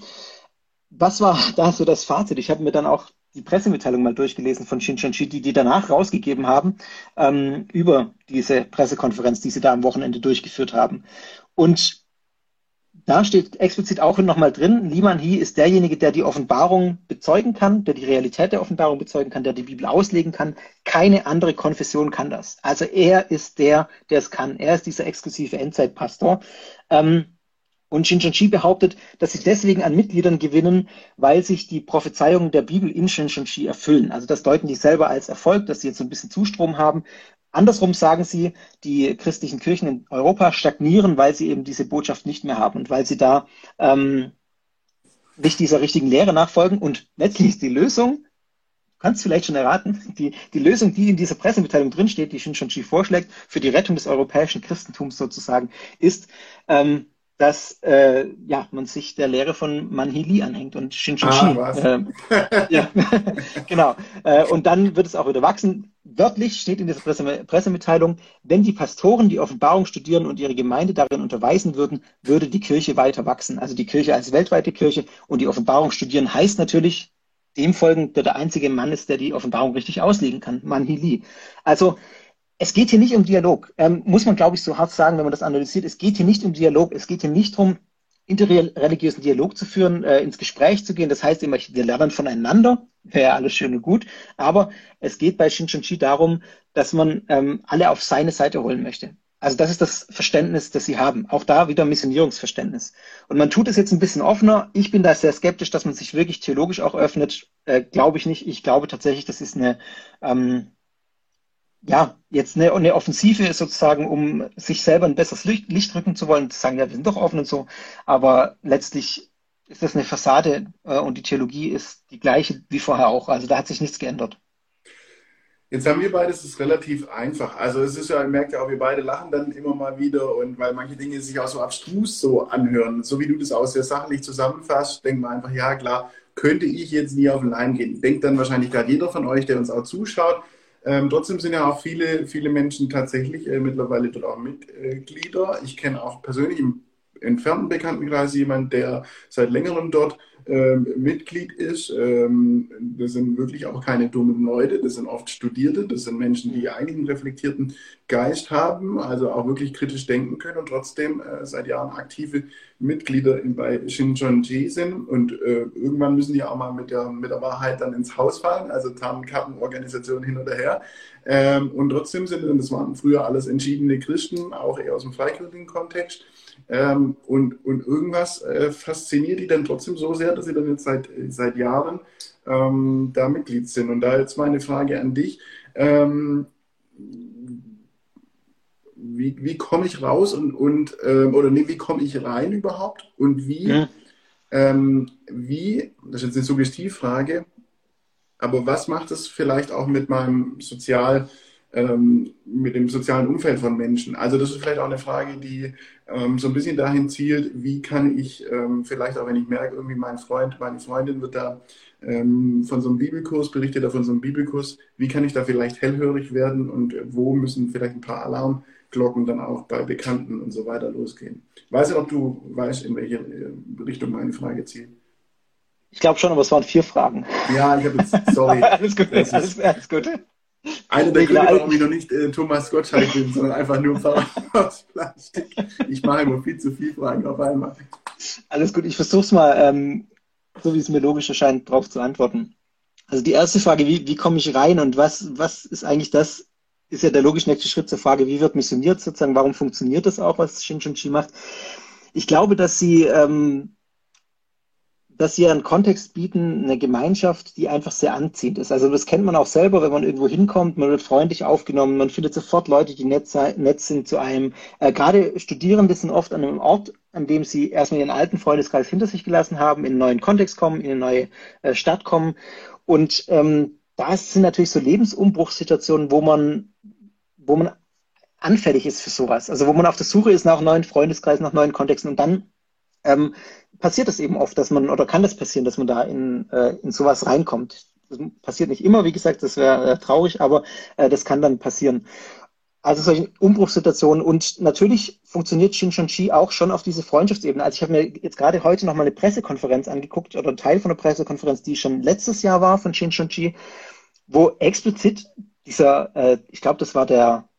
Was war da so das Fazit? Ich habe mir dann auch die Pressemitteilung mal durchgelesen von Shinchanshi, die die danach rausgegeben haben ähm, über diese Pressekonferenz, die sie da am Wochenende durchgeführt haben. Und da steht explizit auch nochmal drin, Liman He ist derjenige, der die Offenbarung bezeugen kann, der die Realität der Offenbarung bezeugen kann, der die Bibel auslegen kann. Keine andere Konfession kann das. Also er ist der, der es kann. Er ist dieser exklusive Endzeitpastor. Ähm, und Shinshonshi behauptet, dass sie deswegen an Mitgliedern gewinnen, weil sich die Prophezeiungen der Bibel in Shinshonshi erfüllen. Also das deuten die selber als Erfolg, dass sie jetzt so ein bisschen Zustrom haben. Andersrum sagen sie, die christlichen Kirchen in Europa stagnieren, weil sie eben diese Botschaft nicht mehr haben und weil sie da ähm, nicht dieser richtigen Lehre nachfolgen. Und letztlich ist die Lösung, kannst vielleicht schon erraten, die, die Lösung, die in dieser Pressemitteilung drinsteht, die Shinshonshi vorschlägt, für die Rettung des europäischen Christentums sozusagen, ist, ähm, dass äh, ja, man sich der Lehre von Manhili anhängt und Shinshinshi. Ah, äh, ja, genau. Äh, und dann wird es auch wieder wachsen. Wörtlich steht in dieser Presse Pressemitteilung, wenn die Pastoren die Offenbarung studieren und ihre Gemeinde darin unterweisen würden, würde die Kirche weiter wachsen. Also die Kirche als weltweite Kirche und die Offenbarung studieren heißt natürlich, dem folgen, der der einzige Mann ist, der die Offenbarung richtig auslegen kann, Manhili. Also es geht hier nicht um Dialog, ähm, muss man, glaube ich, so hart sagen, wenn man das analysiert. Es geht hier nicht um Dialog, es geht hier nicht darum, interreligiösen Dialog zu führen, äh, ins Gespräch zu gehen. Das heißt immer, wir lernen voneinander, wäre ja alles schön und gut. Aber es geht bei Shinchanchi darum, dass man ähm, alle auf seine Seite holen möchte. Also das ist das Verständnis, das sie haben. Auch da wieder Missionierungsverständnis. Und man tut es jetzt ein bisschen offener. Ich bin da sehr skeptisch, dass man sich wirklich theologisch auch öffnet. Äh, glaube ich nicht. Ich glaube tatsächlich, das ist eine ähm, ja, jetzt eine, eine Offensive sozusagen, um sich selber ein besseres Licht, Licht rücken zu wollen, zu sagen, ja, wir sind doch offen und so. Aber letztlich ist das eine Fassade äh, und die Theologie ist die gleiche wie vorher auch. Also da hat sich nichts geändert. Jetzt haben wir beides ist relativ einfach. Also es ist ja, ihr merkt ja auch, wir beide lachen dann immer mal wieder und weil manche Dinge sich auch so abstrus so anhören, so wie du das auch sehr sachlich zusammenfasst, denkt man einfach, ja klar, könnte ich jetzt nie auf den Leim gehen. Denkt dann wahrscheinlich gerade jeder von euch, der uns auch zuschaut, ähm, trotzdem sind ja auch viele, viele Menschen tatsächlich äh, mittlerweile dort auch Mitglieder. Ich kenne auch persönlich im entfernten Bekanntenkreis jemanden, der seit längerem dort ähm, Mitglied ist. Ähm, das sind wirklich auch keine dummen Leute, das sind oft Studierte, das sind Menschen, die eigentlich einen reflektierten Geist haben, also auch wirklich kritisch denken können und trotzdem äh, seit Jahren aktive Mitglieder in, bei Shincheonji sind. Und äh, irgendwann müssen die auch mal mit der, mit der Wahrheit dann ins Haus fallen, also Tarnkappenorganisationen hin oder her. Ähm, und trotzdem sind, und das waren früher alles entschiedene Christen, auch eher aus dem freikirchlichen Kontext, ähm, und, und irgendwas äh, fasziniert die dann trotzdem so sehr, dass sie dann jetzt seit, seit Jahren ähm, da Mitglied sind. Und da jetzt meine Frage an dich. Ähm, wie, wie komme ich raus und, und ähm, oder nee, wie komme ich rein überhaupt und wie, ja. ähm, wie, das ist jetzt eine Suggestivfrage, aber was macht es vielleicht auch mit meinem sozial, ähm, mit dem sozialen Umfeld von Menschen? Also das ist vielleicht auch eine Frage, die ähm, so ein bisschen dahin zielt, wie kann ich ähm, vielleicht auch, wenn ich merke, irgendwie mein Freund, meine Freundin wird da ähm, von so einem Bibelkurs, berichtet da von so einem Bibelkurs, wie kann ich da vielleicht hellhörig werden und wo müssen vielleicht ein paar Alarmglocken dann auch bei Bekannten und so weiter losgehen? Ich weiß nicht, ob du weißt, in welche äh, Richtung meine Frage zielt. Ich glaube schon, aber es waren vier Fragen. Ja, ich habe jetzt, sorry. alles gut, alles, alles gut. Einer der Gründe, warum ich noch nicht äh, Thomas Gottschalk bin, sondern einfach nur aus Plastik. Ich mache immer viel zu viel Fragen auf einmal. Alles gut, ich versuche es mal, ähm, so wie es mir logisch erscheint, darauf zu antworten. Also die erste Frage, wie, wie komme ich rein und was, was ist eigentlich das, ist ja der logisch nächste Schritt zur Frage, wie wird missioniert sozusagen, warum funktioniert das auch, was Shinshunchi macht. Ich glaube, dass sie ähm, dass sie einen Kontext bieten, eine Gemeinschaft, die einfach sehr anziehend ist. Also das kennt man auch selber, wenn man irgendwo hinkommt, man wird freundlich aufgenommen, man findet sofort Leute, die nett, nett sind zu einem. Äh, gerade Studierende sind oft an einem Ort, an dem sie erstmal ihren alten Freundeskreis hinter sich gelassen haben, in einen neuen Kontext kommen, in eine neue äh, Stadt kommen. Und ähm, da sind natürlich so Lebensumbruchssituationen, wo man, wo man anfällig ist für sowas. Also wo man auf der Suche ist nach neuen Freundeskreisen, nach neuen Kontexten und dann ähm, passiert es eben oft, dass man, oder kann das passieren, dass man da in, äh, in sowas reinkommt. Das passiert nicht immer, wie gesagt, das wäre äh, traurig, aber äh, das kann dann passieren. Also solche Umbruchssituationen und natürlich funktioniert Shinshonchi auch schon auf diese Freundschaftsebene. Also ich habe mir jetzt gerade heute noch mal eine Pressekonferenz angeguckt oder einen Teil von der Pressekonferenz, die schon letztes Jahr war von Shinshonchi, wo explizit dieser, äh, ich glaube, das war der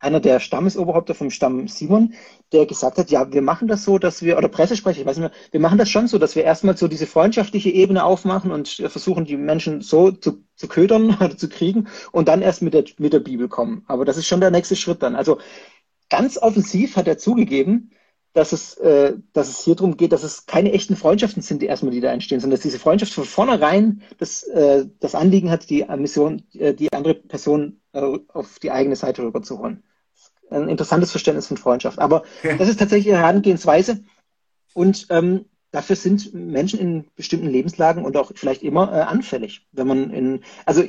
einer der Stammesoberhäupter vom Stamm Simon, der gesagt hat, ja, wir machen das so, dass wir, oder Pressesprecher, ich weiß nicht mehr, wir machen das schon so, dass wir erstmal so diese freundschaftliche Ebene aufmachen und versuchen, die Menschen so zu, zu ködern oder zu kriegen und dann erst mit der, mit der Bibel kommen. Aber das ist schon der nächste Schritt dann. Also ganz offensiv hat er zugegeben, dass es, äh, dass es hier darum geht, dass es keine echten Freundschaften sind, die erstmal, die da entstehen, sondern dass diese Freundschaft von vornherein das, äh, das Anliegen hat, die Mission, äh, die andere Person äh, auf die eigene Seite rüberzuholen ein interessantes Verständnis von Freundschaft. Aber das ist tatsächlich ihre Herangehensweise. Und ähm, dafür sind Menschen in bestimmten Lebenslagen und auch vielleicht immer äh, anfällig. Wenn man in, also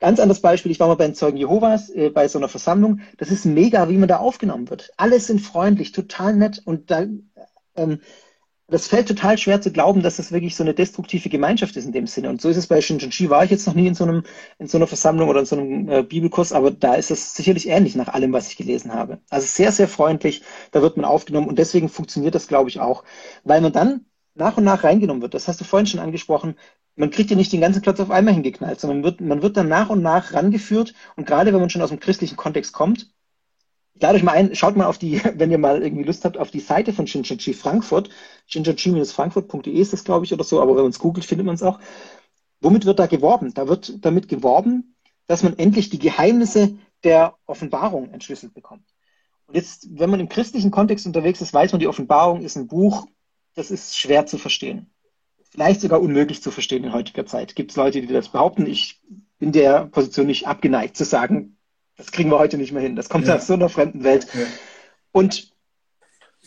ganz anderes Beispiel, ich war mal bei den Zeugen Jehovas äh, bei so einer Versammlung. Das ist mega, wie man da aufgenommen wird. Alle sind freundlich, total nett und da ähm, das fällt total schwer zu glauben, dass das wirklich so eine destruktive Gemeinschaft ist in dem Sinne. Und so ist es bei Shinjonji. War ich jetzt noch nie in so einem, in so einer Versammlung oder in so einem äh, Bibelkurs, aber da ist es sicherlich ähnlich nach allem, was ich gelesen habe. Also sehr, sehr freundlich. Da wird man aufgenommen und deswegen funktioniert das, glaube ich, auch, weil man dann nach und nach reingenommen wird. Das hast du vorhin schon angesprochen. Man kriegt ja nicht den ganzen Platz auf einmal hingeknallt, sondern man wird, man wird dann nach und nach rangeführt. Und gerade wenn man schon aus dem christlichen Kontext kommt, Dadurch mal ein, schaut mal auf die, wenn ihr mal irgendwie Lust habt, auf die Seite von Shinchachi Frankfurt. Shinchachi-frankfurt.de ist das, glaube ich, oder so, aber wenn man es googelt, findet man es auch. Womit wird da geworben? Da wird damit geworben, dass man endlich die Geheimnisse der Offenbarung entschlüsselt bekommt. Und jetzt, wenn man im christlichen Kontext unterwegs ist, weiß man, die Offenbarung ist ein Buch, das ist schwer zu verstehen. Vielleicht sogar unmöglich zu verstehen in heutiger Zeit. Gibt es Leute, die das behaupten? Ich bin der Position nicht abgeneigt zu sagen, das kriegen wir heute nicht mehr hin. Das kommt ja. aus so einer fremden Welt. Ja. Und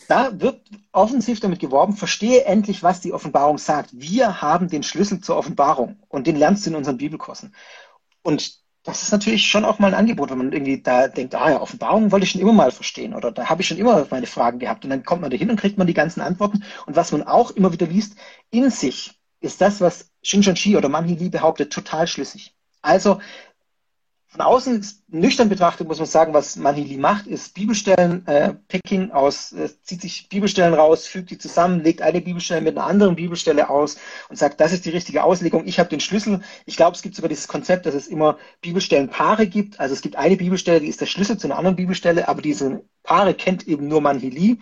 da wird offensiv damit geworben, verstehe endlich, was die Offenbarung sagt. Wir haben den Schlüssel zur Offenbarung und den lernst du in unseren Bibelkursen. Und das ist natürlich schon auch mal ein Angebot, wenn man irgendwie da denkt, ah ja, Offenbarung wollte ich schon immer mal verstehen oder da habe ich schon immer meine Fragen gehabt und dann kommt man da hin und kriegt man die ganzen Antworten. Und was man auch immer wieder liest, in sich ist das, was Shinshonshi oder Manhili behauptet, total schlüssig. Also von außen nüchtern betrachtet muss man sagen, was Manili macht, ist Bibelstellen äh, Picking aus, äh, zieht sich Bibelstellen raus, fügt die zusammen, legt eine Bibelstelle mit einer anderen Bibelstelle aus und sagt, das ist die richtige Auslegung. Ich habe den Schlüssel. Ich glaube, es gibt sogar dieses Konzept, dass es immer Bibelstellenpaare gibt. Also es gibt eine Bibelstelle, die ist der Schlüssel zu einer anderen Bibelstelle, aber diese Paare kennt eben nur Manhili.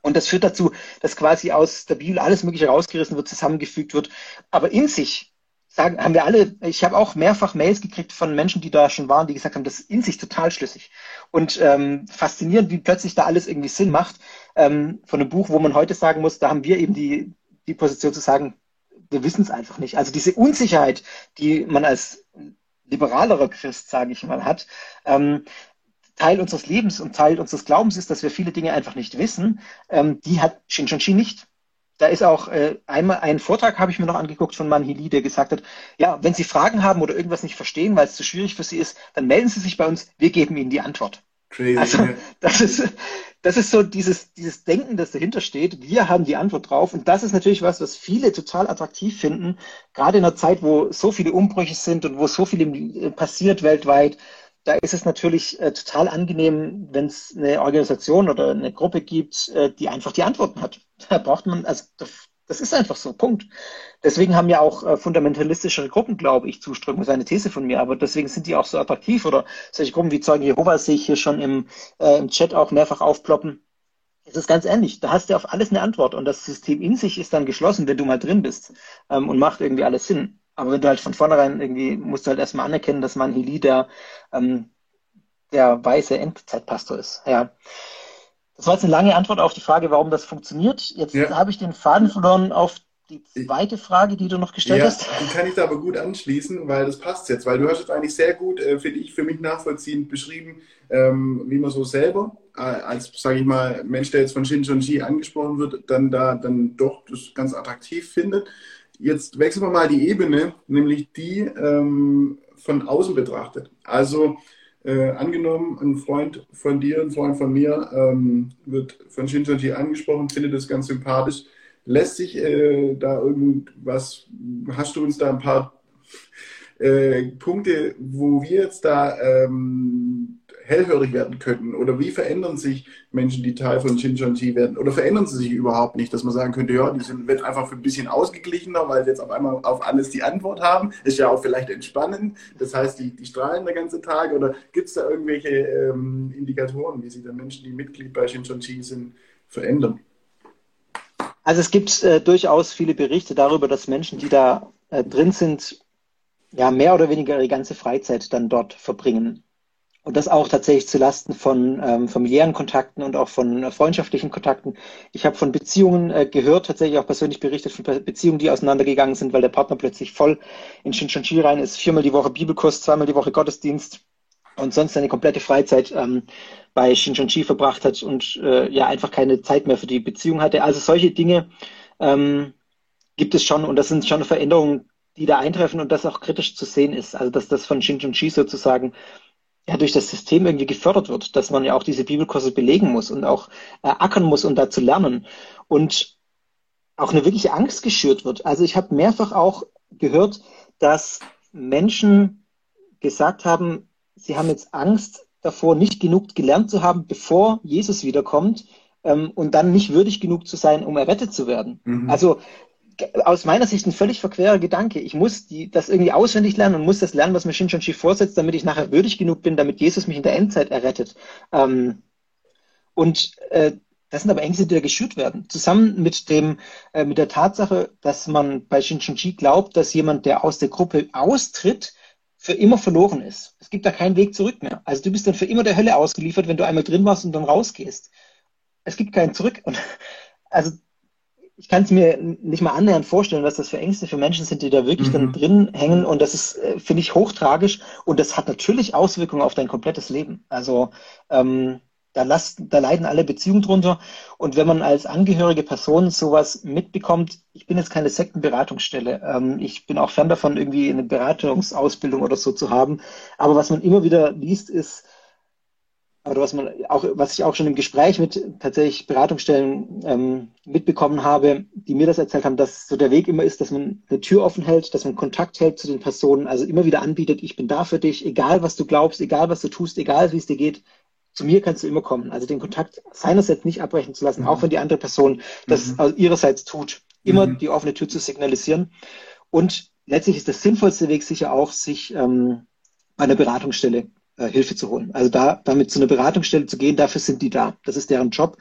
Und das führt dazu, dass quasi aus der Bibel alles Mögliche rausgerissen wird, zusammengefügt wird. Aber in sich sagen, haben wir alle, ich habe auch mehrfach Mails gekriegt von Menschen, die da schon waren, die gesagt haben, das ist in sich total schlüssig. Und ähm, faszinierend, wie plötzlich da alles irgendwie Sinn macht. Ähm, von einem Buch, wo man heute sagen muss, da haben wir eben die, die Position zu sagen, wir wissen es einfach nicht. Also diese Unsicherheit, die man als liberalerer Christ, sage ich mal, hat, ähm, Teil unseres Lebens und Teil unseres Glaubens ist, dass wir viele Dinge einfach nicht wissen, ähm, die hat Shinchonchi nicht. Da ist auch äh, einmal ein Vortrag, habe ich mir noch angeguckt von Manhili, der gesagt hat, ja, wenn Sie Fragen haben oder irgendwas nicht verstehen, weil es zu schwierig für Sie ist, dann melden Sie sich bei uns, wir geben Ihnen die Antwort. Crazy. Also das ist, das ist so dieses, dieses Denken, das dahinter steht. Wir haben die Antwort drauf. Und das ist natürlich was, was viele total attraktiv finden, gerade in einer Zeit, wo so viele Umbrüche sind und wo so viel äh, passiert weltweit da ist es natürlich äh, total angenehm, wenn es eine Organisation oder eine Gruppe gibt, äh, die einfach die Antworten hat. Da braucht man, also das, ist einfach so, Punkt. Deswegen haben ja auch äh, fundamentalistischere Gruppen, glaube ich, Zuströmung, das ist eine These von mir, aber deswegen sind die auch so attraktiv oder solche Gruppen wie Zeugen Jehovas sehe ich hier schon im, äh, im Chat auch mehrfach aufploppen. Es ist ganz ähnlich. Da hast du auf alles eine Antwort und das System in sich ist dann geschlossen, wenn du mal drin bist ähm, und macht irgendwie alles Sinn. Aber wenn du halt von vornherein irgendwie, musst du halt erstmal anerkennen, dass man Heli der, ähm, der weiße Endzeitpastor ist. Ja. Das war jetzt eine lange Antwort auf die Frage, warum das funktioniert. Jetzt ja. habe ich den Faden verloren auf die zweite Frage, die du noch gestellt ja, hast. Die kann ich da aber gut anschließen, weil das passt jetzt, weil du hast es eigentlich sehr gut, äh, finde ich, für mich nachvollziehend beschrieben, ähm, wie man so selber äh, als, sage ich mal, Mensch, der jetzt von Shin Ji angesprochen wird, dann da dann doch das ganz attraktiv findet. Jetzt wechseln wir mal die Ebene, nämlich die ähm, von außen betrachtet. Also äh, angenommen, ein Freund von dir, ein Freund von mir ähm, wird von Shinjanji angesprochen, findet das ganz sympathisch. Lässt sich äh, da irgendwas, hast du uns da ein paar äh, Punkte, wo wir jetzt da ähm, hellhörig werden könnten? Oder wie verändern sich Menschen, die Teil von Shincheonji werden? Oder verändern sie sich überhaupt nicht, dass man sagen könnte, ja, die sind, werden einfach ein bisschen ausgeglichener, weil sie jetzt auf einmal auf alles die Antwort haben. Ist ja auch vielleicht entspannend. Das heißt, die, die strahlen der ganze Tag. Oder gibt es da irgendwelche ähm, Indikatoren, wie sich dann Menschen, die Mitglied bei Shincheonji sind, verändern? Also es gibt äh, durchaus viele Berichte darüber, dass Menschen, die da äh, drin sind, ja mehr oder weniger ihre ganze Freizeit dann dort verbringen. Und das auch tatsächlich zu Lasten von ähm, familiären Kontakten und auch von äh, freundschaftlichen Kontakten. Ich habe von Beziehungen äh, gehört, tatsächlich auch persönlich berichtet von Beziehungen, die auseinandergegangen sind, weil der Partner plötzlich voll in Shincheonji rein ist, viermal die Woche Bibelkurs, zweimal die Woche Gottesdienst und sonst seine komplette Freizeit ähm, bei Shincheonji verbracht hat und äh, ja einfach keine Zeit mehr für die Beziehung hatte. Also solche Dinge ähm, gibt es schon und das sind schon Veränderungen, die da eintreffen und das auch kritisch zu sehen ist. Also dass das von Shincheonji sozusagen ja durch das System irgendwie gefördert wird, dass man ja auch diese Bibelkurse belegen muss und auch äh, ackern muss, um da zu lernen. Und auch eine wirkliche Angst geschürt wird. Also ich habe mehrfach auch gehört, dass Menschen gesagt haben, sie haben jetzt Angst davor, nicht genug gelernt zu haben, bevor Jesus wiederkommt ähm, und dann nicht würdig genug zu sein, um errettet zu werden. Mhm. Also aus meiner Sicht ein völlig verquerer Gedanke. Ich muss die, das irgendwie auswendig lernen und muss das lernen, was mir Shinchonchi vorsetzt, damit ich nachher würdig genug bin, damit Jesus mich in der Endzeit errettet. Ähm, und äh, das sind aber Ängste, die da geschürt werden. Zusammen mit dem, äh, mit der Tatsache, dass man bei Shinchonchi glaubt, dass jemand, der aus der Gruppe austritt, für immer verloren ist. Es gibt da keinen Weg zurück mehr. Also du bist dann für immer der Hölle ausgeliefert, wenn du einmal drin warst und dann rausgehst. Es gibt keinen Zurück. Und also ich kann es mir nicht mal annähernd vorstellen, was das für Ängste für Menschen sind, die da wirklich mhm. dann drin hängen. Und das ist, äh, finde ich, hochtragisch. Und das hat natürlich Auswirkungen auf dein komplettes Leben. Also ähm, da, last, da leiden alle Beziehungen drunter. Und wenn man als angehörige Person sowas mitbekommt, ich bin jetzt keine Sektenberatungsstelle. Ähm, ich bin auch fern davon, irgendwie eine Beratungsausbildung oder so zu haben. Aber was man immer wieder liest, ist, oder was man auch, was ich auch schon im Gespräch mit tatsächlich Beratungsstellen ähm, mitbekommen habe, die mir das erzählt haben, dass so der Weg immer ist, dass man eine Tür offen hält, dass man Kontakt hält zu den Personen, also immer wieder anbietet, ich bin da für dich, egal was du glaubst, egal was du tust, egal wie es dir geht, zu mir kannst du immer kommen. Also den Kontakt seinerseits nicht abbrechen zu lassen, mhm. auch wenn die andere Person das mhm. ihrerseits tut, immer mhm. die offene Tür zu signalisieren. Und letztlich ist der sinnvollste Weg sicher auch, sich ähm, bei einer Beratungsstelle äh, Hilfe zu holen. Also da damit zu einer Beratungsstelle zu gehen, dafür sind die da. Das ist deren Job.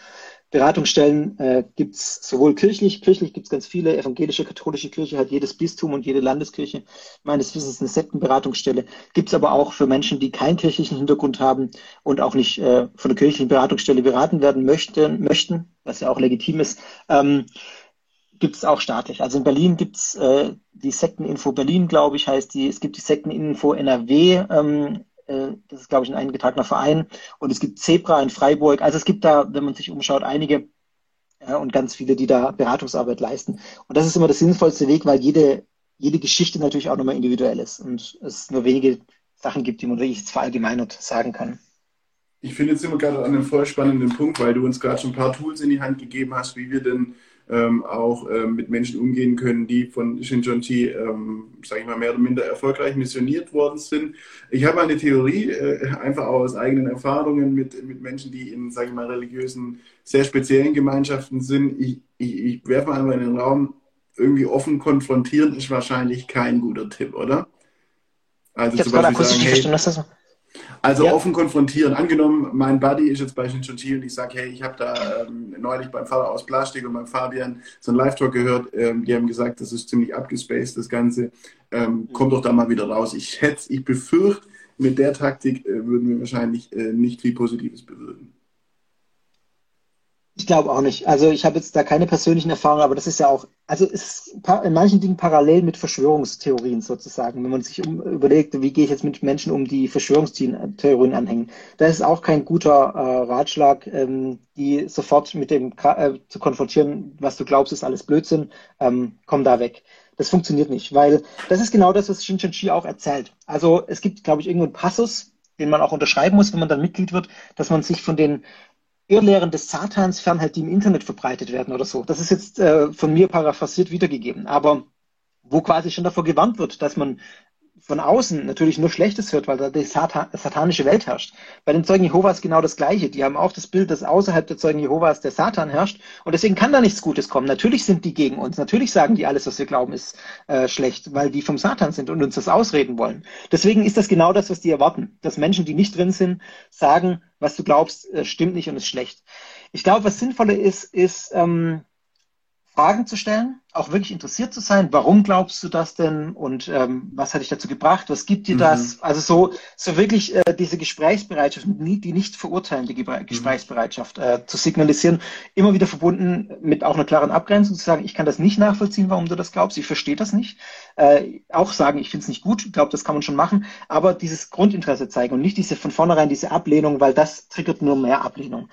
Beratungsstellen äh, gibt es sowohl kirchlich, kirchlich gibt es ganz viele, evangelische, katholische Kirche hat jedes Bistum und jede Landeskirche meines Wissens eine Sektenberatungsstelle. Gibt es aber auch für Menschen, die keinen kirchlichen Hintergrund haben und auch nicht äh, von der kirchlichen Beratungsstelle beraten werden möchten, möchten was ja auch legitim ist, ähm, gibt es auch staatlich. Also in Berlin gibt es äh, die Sekteninfo Berlin, glaube ich, heißt die. Es gibt die Sekteninfo NRW. Ähm, äh, das ist, glaube ich, ein eingetragener Verein. Und es gibt Zebra in Freiburg. Also es gibt da, wenn man sich umschaut, einige ja, und ganz viele, die da Beratungsarbeit leisten. Und das ist immer der sinnvollste Weg, weil jede, jede Geschichte natürlich auch nochmal individuell ist und es nur wenige Sachen gibt, die man wirklich verallgemeinert sagen kann. Ich finde, jetzt wir gerade an einem voll spannenden Punkt, weil du uns gerade schon ein paar Tools in die Hand gegeben hast, wie wir denn ähm, auch ähm, mit Menschen umgehen können, die von Shinjonji, ähm, sage ich mal, mehr oder minder erfolgreich missioniert worden sind. Ich habe eine Theorie, äh, einfach auch aus eigenen Erfahrungen mit, mit Menschen, die in, sage ich mal, religiösen, sehr speziellen Gemeinschaften sind. Ich, ich, ich werfe mal in den Raum, irgendwie offen konfrontieren ist wahrscheinlich kein guter Tipp, oder? Also ich zum Beispiel sagen, hey, das also ja. offen konfrontieren. Angenommen, mein Buddy ist jetzt bei Shinchonchi und ich sage, hey, ich habe da ähm, neulich beim Fahrer aus Plastik und beim Fabian so ein Live-Talk gehört. Ähm, die haben gesagt, das ist ziemlich abgespaced, das Ganze. Ähm, mhm. Kommt doch da mal wieder raus. Ich schätze, ich befürchte, mit der Taktik äh, würden wir wahrscheinlich äh, nicht viel Positives bewirken. Ich glaube auch nicht. Also ich habe jetzt da keine persönlichen Erfahrungen, aber das ist ja auch, also es ist in manchen Dingen parallel mit Verschwörungstheorien sozusagen. Wenn man sich um, überlegt, wie gehe ich jetzt mit Menschen um, die Verschwörungstheorien anhängen, da ist auch kein guter äh, Ratschlag, ähm, die sofort mit dem äh, zu konfrontieren, was du glaubst, ist alles Blödsinn, ähm, komm da weg. Das funktioniert nicht, weil das ist genau das, was Shinchen auch erzählt. Also es gibt, glaube ich, irgendwo einen Passus, den man auch unterschreiben muss, wenn man dann Mitglied wird, dass man sich von den Irrlehren des Satans fernhält, die im Internet verbreitet werden oder so. Das ist jetzt äh, von mir paraphrasiert wiedergegeben, aber wo quasi schon davor gewarnt wird, dass man von außen natürlich nur Schlechtes hört, weil da die Satan satanische Welt herrscht. Bei den Zeugen Jehovas genau das Gleiche. Die haben auch das Bild, dass außerhalb der Zeugen Jehovas der Satan herrscht. Und deswegen kann da nichts Gutes kommen. Natürlich sind die gegen uns. Natürlich sagen die, alles, was wir glauben, ist äh, schlecht, weil die vom Satan sind und uns das ausreden wollen. Deswegen ist das genau das, was die erwarten. Dass Menschen, die nicht drin sind, sagen, was du glaubst, äh, stimmt nicht und ist schlecht. Ich glaube, was sinnvoller ist, ist, ähm, Fragen zu stellen, auch wirklich interessiert zu sein. Warum glaubst du das denn? Und ähm, was hat dich dazu gebracht? Was gibt dir mhm. das? Also so, so wirklich äh, diese Gesprächsbereitschaft, die nicht verurteilende mhm. Gesprächsbereitschaft äh, zu signalisieren, immer wieder verbunden mit auch einer klaren Abgrenzung, zu sagen, ich kann das nicht nachvollziehen, warum du das glaubst, ich verstehe das nicht. Äh, auch sagen, ich finde es nicht gut, ich glaube, das kann man schon machen, aber dieses Grundinteresse zeigen und nicht diese von vornherein diese Ablehnung, weil das triggert nur mehr Ablehnung.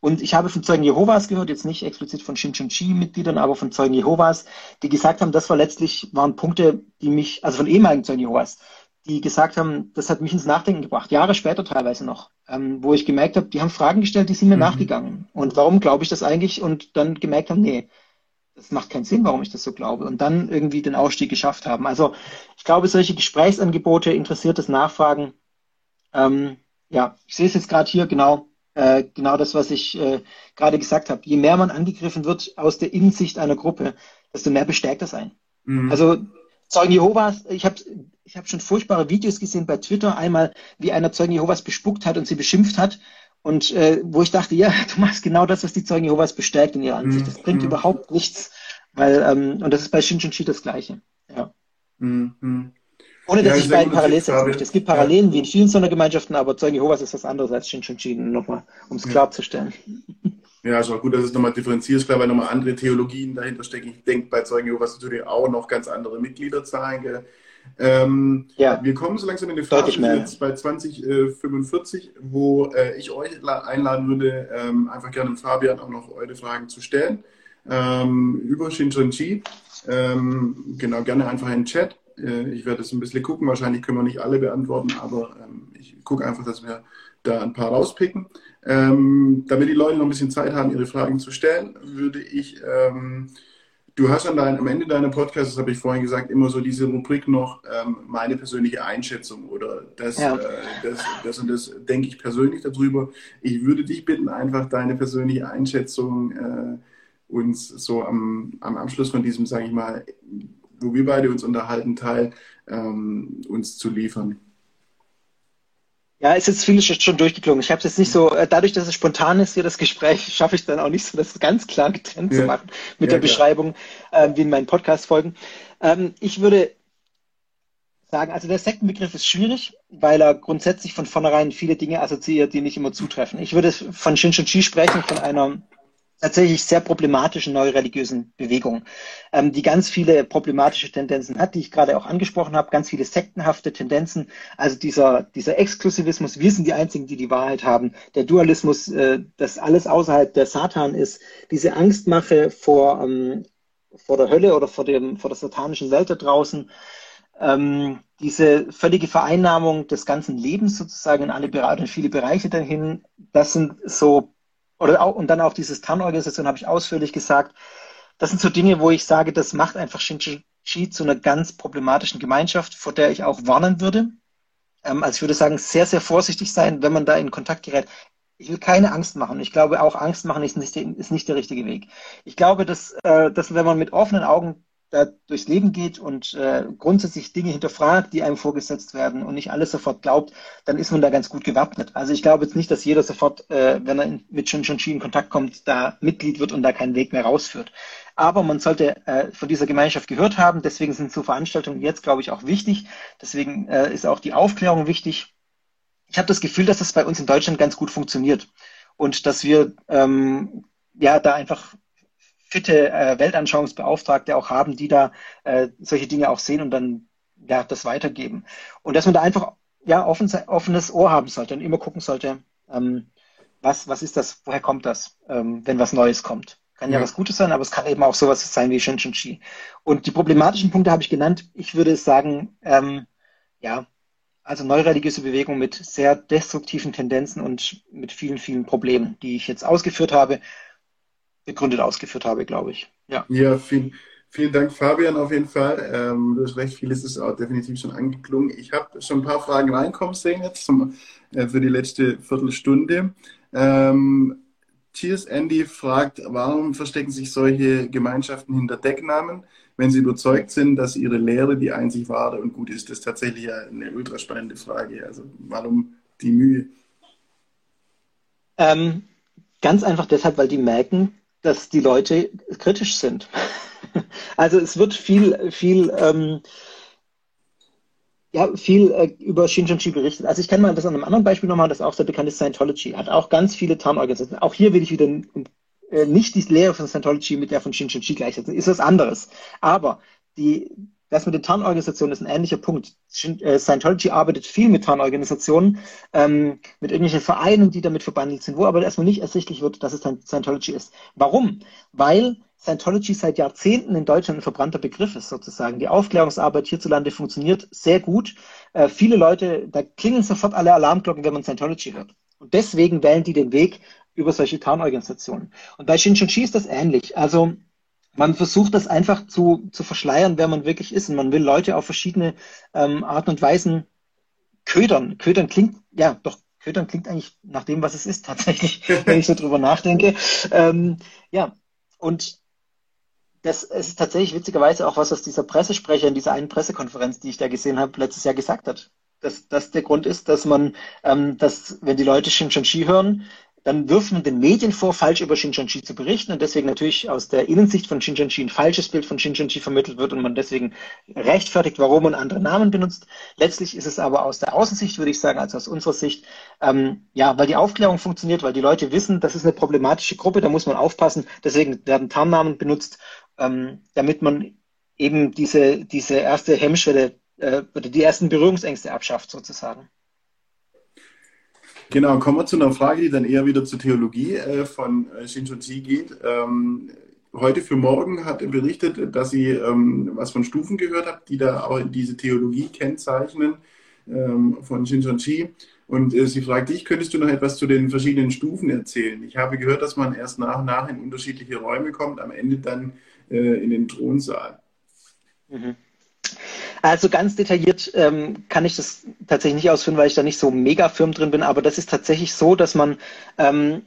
Und ich habe von Zeugen Jehovas gehört, jetzt nicht explizit von Shinchonchi-Mitgliedern, aber von Zeugen Jehovas, die gesagt haben, das war letztlich, waren Punkte, die mich, also von ehemaligen Zeugen Jehovas, die gesagt haben, das hat mich ins Nachdenken gebracht, Jahre später teilweise noch, ähm, wo ich gemerkt habe, die haben Fragen gestellt, die sind mir mhm. nachgegangen. Und warum glaube ich das eigentlich? Und dann gemerkt haben, nee, das macht keinen Sinn, warum ich das so glaube. Und dann irgendwie den Ausstieg geschafft haben. Also ich glaube, solche Gesprächsangebote, interessiertes Nachfragen, ähm, ja, ich sehe es jetzt gerade hier genau, äh, genau das, was ich äh, gerade gesagt habe. Je mehr man angegriffen wird aus der Innensicht einer Gruppe, desto mehr bestärkt das ein. Mhm. Also Zeugen Jehovas, ich habe ich hab schon furchtbare Videos gesehen bei Twitter, einmal wie einer Zeugen Jehovas bespuckt hat und sie beschimpft hat. Und äh, wo ich dachte, ja, du machst genau das, was die Zeugen Jehovas bestärkt in ihrer Ansicht. Das bringt mhm. überhaupt nichts. Weil, ähm, und das ist bei Shinshinchi das Gleiche. Ja. Mhm. Ohne dass ja, ich beiden parallel setzen möchte. Es gibt Parallelen wie in vielen Sondergemeinschaften, aber Zeugen Jehovas ist was anderes als Shinshinshin, nochmal, um es klarzustellen. Ja, ist auch gut, dass es nochmal differenziert ist, klar, weil nochmal andere Theologien dahinter stecken. Ich denke bei Zeugen Jehovas natürlich auch noch ganz andere Mitgliederzahlen. Ähm, ja. Wir kommen so langsam in die Phase jetzt bei 2045, äh, wo äh, ich euch einladen würde, ähm, einfach gerne Fabian auch noch eure Fragen zu stellen ähm, über Shinchonchi. Ähm, genau, gerne einfach in den Chat. Äh, ich werde es ein bisschen gucken. Wahrscheinlich können wir nicht alle beantworten, aber ähm, ich gucke einfach, dass wir da ein paar rauspicken. Ähm, damit die Leute noch ein bisschen Zeit haben, ihre Fragen zu stellen, würde ich, ähm, du hast an dein, am Ende deiner Podcasts, das habe ich vorhin gesagt, immer so diese Rubrik noch, meine persönliche Einschätzung oder das, ja. äh, das, das und das denke ich persönlich darüber. Ich würde dich bitten, einfach deine persönliche Einschätzung äh, uns so am, am Abschluss von diesem, sage ich mal, wo wir beide uns unterhalten, Teil ähm, uns zu liefern. Ja, ist jetzt vieles schon durchgeklungen. Ich habe es jetzt nicht so, äh, dadurch, dass es spontan ist hier das Gespräch, schaffe ich es dann auch nicht so, das ganz klar getrennt ja. zu machen mit ja, der klar. Beschreibung, äh, wie in meinen Podcast-Folgen. Ähm, ich würde sagen, also der Sektenbegriff ist schwierig, weil er grundsätzlich von vornherein viele Dinge assoziiert, die nicht immer zutreffen. Ich würde von Shinshinchi sprechen, von einer tatsächlich sehr problematischen neureligiösen Bewegung, ähm, die ganz viele problematische Tendenzen hat, die ich gerade auch angesprochen habe, ganz viele sektenhafte Tendenzen. Also dieser, dieser Exklusivismus, wir sind die Einzigen, die die Wahrheit haben, der Dualismus, äh, dass alles außerhalb der Satan ist, diese Angstmache vor, ähm, vor der Hölle oder vor, dem, vor der satanischen Welt da draußen, ähm, diese völlige Vereinnahmung des ganzen Lebens sozusagen in alle Bereiche, in viele Bereiche dahin, das sind so oder auch, und dann auch dieses TAN-Organisation habe ich ausführlich gesagt. Das sind so Dinge, wo ich sage, das macht einfach Shinchi zu einer ganz problematischen Gemeinschaft, vor der ich auch warnen würde. Ähm, also ich würde sagen, sehr, sehr vorsichtig sein, wenn man da in Kontakt gerät. Ich will keine Angst machen. Ich glaube, auch Angst machen ist nicht, ist nicht der richtige Weg. Ich glaube, dass, äh, dass wenn man mit offenen Augen da durchs Leben geht und äh, grundsätzlich Dinge hinterfragt, die einem vorgesetzt werden und nicht alles sofort glaubt, dann ist man da ganz gut gewappnet. Also ich glaube jetzt nicht, dass jeder sofort, äh, wenn er in, mit Shinshonchi in Kontakt kommt, da Mitglied wird und da keinen Weg mehr rausführt. Aber man sollte äh, von dieser Gemeinschaft gehört haben. Deswegen sind so Veranstaltungen jetzt, glaube ich, auch wichtig. Deswegen äh, ist auch die Aufklärung wichtig. Ich habe das Gefühl, dass das bei uns in Deutschland ganz gut funktioniert und dass wir ähm, ja da einfach fitte äh, Weltanschauungsbeauftragte auch haben, die da äh, solche Dinge auch sehen und dann ja das weitergeben. Und dass man da einfach ja offen, offenes Ohr haben sollte und immer gucken sollte, ähm, was, was ist das, woher kommt das, ähm, wenn was Neues kommt. Kann ja, ja was Gutes sein, aber es kann eben auch sowas sein wie Shinshin Chi. Und die problematischen Punkte habe ich genannt. Ich würde sagen, ähm, ja, also neureligiöse Bewegung mit sehr destruktiven Tendenzen und mit vielen, vielen Problemen, die ich jetzt ausgeführt habe begründet ausgeführt habe, glaube ich. Ja, ja vielen, Vielen Dank, Fabian, auf jeden Fall. Ähm, du hast recht, vieles ist auch definitiv schon angeklungen. Ich habe schon ein paar Fragen reinkommen sehen jetzt zum, äh, für die letzte Viertelstunde. Ähm, Cheers Andy fragt, warum verstecken sich solche Gemeinschaften hinter Decknamen, wenn sie überzeugt sind, dass ihre Lehre die einzig wahre und gut ist? Das ist tatsächlich eine ultra spannende Frage. Also warum die Mühe? Ähm, ganz einfach deshalb, weil die merken, dass die Leute kritisch sind. Also es wird viel, viel, ähm, ja, viel äh, über Shinjonji berichtet. Also ich kann mal das an einem anderen Beispiel nochmal, das auch sehr bekannt ist, Scientology. Hat auch ganz viele Tarnorganisationen. Auch hier will ich wieder äh, nicht die Lehre von Scientology mit der von Shinjonji gleichsetzen. Ist was anderes. Aber die, das mit den Tarnorganisationen ist ein ähnlicher Punkt. Äh, Scientology arbeitet viel mit Tarnorganisationen, ähm, mit irgendwelchen Vereinen, die damit verbandelt sind, wo aber erstmal nicht ersichtlich wird, dass es Scientology ist. Warum? Weil Scientology seit Jahrzehnten in Deutschland ein verbrannter Begriff ist, sozusagen. Die Aufklärungsarbeit hierzulande funktioniert sehr gut. Äh, viele Leute, da klingen sofort alle Alarmglocken, wenn man Scientology hört. Und deswegen wählen die den Weg über solche Tarnorganisationen. Und bei Shinchonchi ist das ähnlich. Also man versucht das einfach zu, zu verschleiern, wer man wirklich ist. Und man will Leute auf verschiedene ähm, Arten und Weisen ködern. Ködern klingt, ja, doch, ködern klingt eigentlich nach dem, was es ist, tatsächlich, wenn ich so drüber nachdenke. Ähm, ja, und das ist tatsächlich witzigerweise auch was, was dieser Pressesprecher in dieser einen Pressekonferenz, die ich da gesehen habe, letztes Jahr gesagt hat. Dass das der Grund ist, dass man, ähm, dass wenn die Leute Shinchonchi hören, dann wirft man den Medien vor, falsch über Shinchonchi zu berichten und deswegen natürlich aus der Innensicht von Shinchonchi ein falsches Bild von Shinchonchi vermittelt wird und man deswegen rechtfertigt, warum man andere Namen benutzt. Letztlich ist es aber aus der Außensicht, würde ich sagen, also aus unserer Sicht, ähm, ja, weil die Aufklärung funktioniert, weil die Leute wissen, das ist eine problematische Gruppe, da muss man aufpassen, deswegen werden Tarnnamen benutzt ähm, damit man eben diese, diese erste Hemmschwelle äh, oder die ersten Berührungsängste abschafft, sozusagen. Genau, kommen wir zu einer Frage, die dann eher wieder zur Theologie äh, von äh, Shinshonji geht. Ähm, heute für morgen hat er berichtet, dass sie ähm, was von Stufen gehört hat, die da auch diese Theologie kennzeichnen ähm, von Shinshonji. Und äh, sie fragt dich, könntest du noch etwas zu den verschiedenen Stufen erzählen? Ich habe gehört, dass man erst nach und nach in unterschiedliche Räume kommt, am Ende dann äh, in den Thronsaal. Mhm. Also ganz detailliert ähm, kann ich das tatsächlich nicht ausführen, weil ich da nicht so mega firm drin bin, aber das ist tatsächlich so, dass man ähm,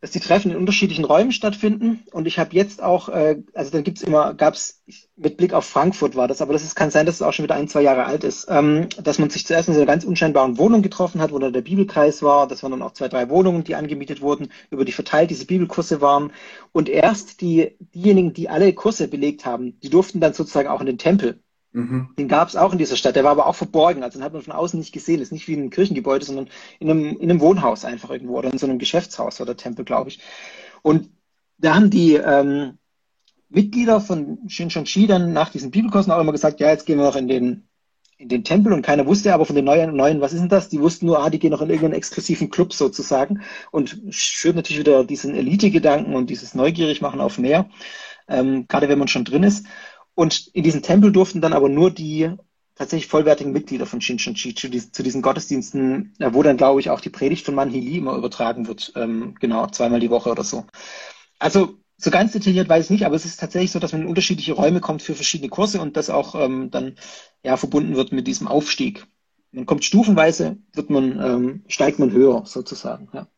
dass die Treffen in unterschiedlichen Räumen stattfinden. Und ich habe jetzt auch, äh, also dann gibt's immer, gab's mit Blick auf Frankfurt war das, aber das ist, kann sein, dass es auch schon wieder ein, zwei Jahre alt ist, ähm, dass man sich zuerst in so einer ganz unscheinbaren Wohnung getroffen hat, wo dann der Bibelkreis war. Das waren dann auch zwei, drei Wohnungen, die angemietet wurden, über die verteilt diese Bibelkurse waren. Und erst die, diejenigen, die alle Kurse belegt haben, die durften dann sozusagen auch in den Tempel. Mhm. Den gab es auch in dieser Stadt, der war aber auch verborgen, also den hat man von außen nicht gesehen. Das ist nicht wie in einem Kirchengebäude, sondern in einem, in einem Wohnhaus einfach irgendwo oder in so einem Geschäftshaus oder Tempel, glaube ich. Und da haben die ähm, Mitglieder von Shinshonshi dann nach diesen Bibelkursen auch immer gesagt, ja, jetzt gehen wir noch in den, in den Tempel und keiner wusste aber von den neuen, neuen, was ist denn das? Die wussten nur, ah, die gehen noch in irgendeinen exklusiven Club sozusagen und schürt natürlich wieder diesen Elite-Gedanken und dieses Neugierig machen auf mehr, ähm, gerade wenn man schon drin ist. Und in diesen Tempel durften dann aber nur die tatsächlich vollwertigen Mitglieder von Shinshanchi zu, diesen, zu diesen Gottesdiensten, äh, wo dann, glaube ich, auch die Predigt von Manhili immer übertragen wird, ähm, genau, zweimal die Woche oder so. Also so ganz detailliert weiß ich nicht, aber es ist tatsächlich so, dass man in unterschiedliche Räume kommt für verschiedene Kurse und das auch ähm, dann ja verbunden wird mit diesem Aufstieg. Man kommt stufenweise, wird man, ähm, steigt man höher sozusagen. Ja.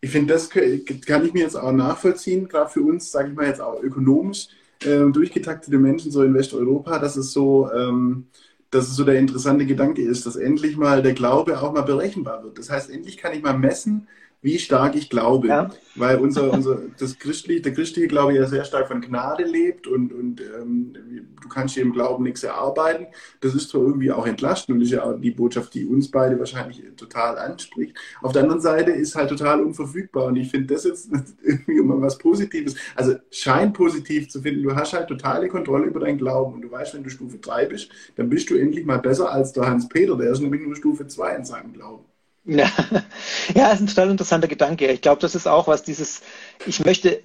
Ich finde, das kann ich mir jetzt auch nachvollziehen, gerade für uns, sage ich mal jetzt auch ökonomisch äh, durchgetaktete Menschen so in Westeuropa, dass es so, ähm, dass es so der interessante Gedanke ist, dass endlich mal der Glaube auch mal berechenbar wird. Das heißt, endlich kann ich mal messen, wie stark ich glaube. Ja. Weil unser, unser, das christliche, der christliche Glaube ja sehr stark von Gnade lebt und, und ähm, du kannst dir im Glauben nichts erarbeiten. Das ist zwar irgendwie auch entlastend und ist ja auch die Botschaft, die uns beide wahrscheinlich total anspricht. Auf der anderen Seite ist halt total unverfügbar und ich finde das jetzt irgendwie immer was Positives. Also scheint positiv zu finden. Du hast halt totale Kontrolle über deinen Glauben und du weißt, wenn du Stufe 3 bist, dann bist du endlich mal besser als der Hans-Peter, der ist nämlich nur Stufe 2 in seinem Glauben. Ja, ja, ist ein total interessanter Gedanke. Ich glaube, das ist auch was dieses, ich möchte,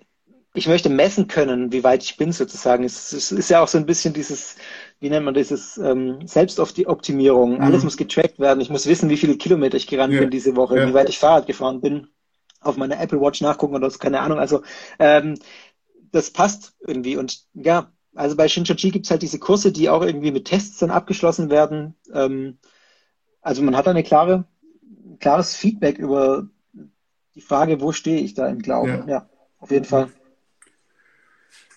ich möchte messen können, wie weit ich bin sozusagen. Es, es ist ja auch so ein bisschen dieses, wie nennt man dieses ähm, Selbstoptimierung. Mhm. Alles muss getrackt werden. Ich muss wissen, wie viele Kilometer ich gerannt ja. bin diese Woche, ja. wie weit ich Fahrrad gefahren bin. Auf meiner Apple Watch nachgucken oder so, keine Ahnung. Also ähm, das passt irgendwie. Und ja, Also bei Shinchachi gibt es halt diese Kurse, die auch irgendwie mit Tests dann abgeschlossen werden. Ähm, also man hat eine klare, klares Feedback über die Frage, wo stehe ich da im Glauben. Ja, ja auf jeden Fall.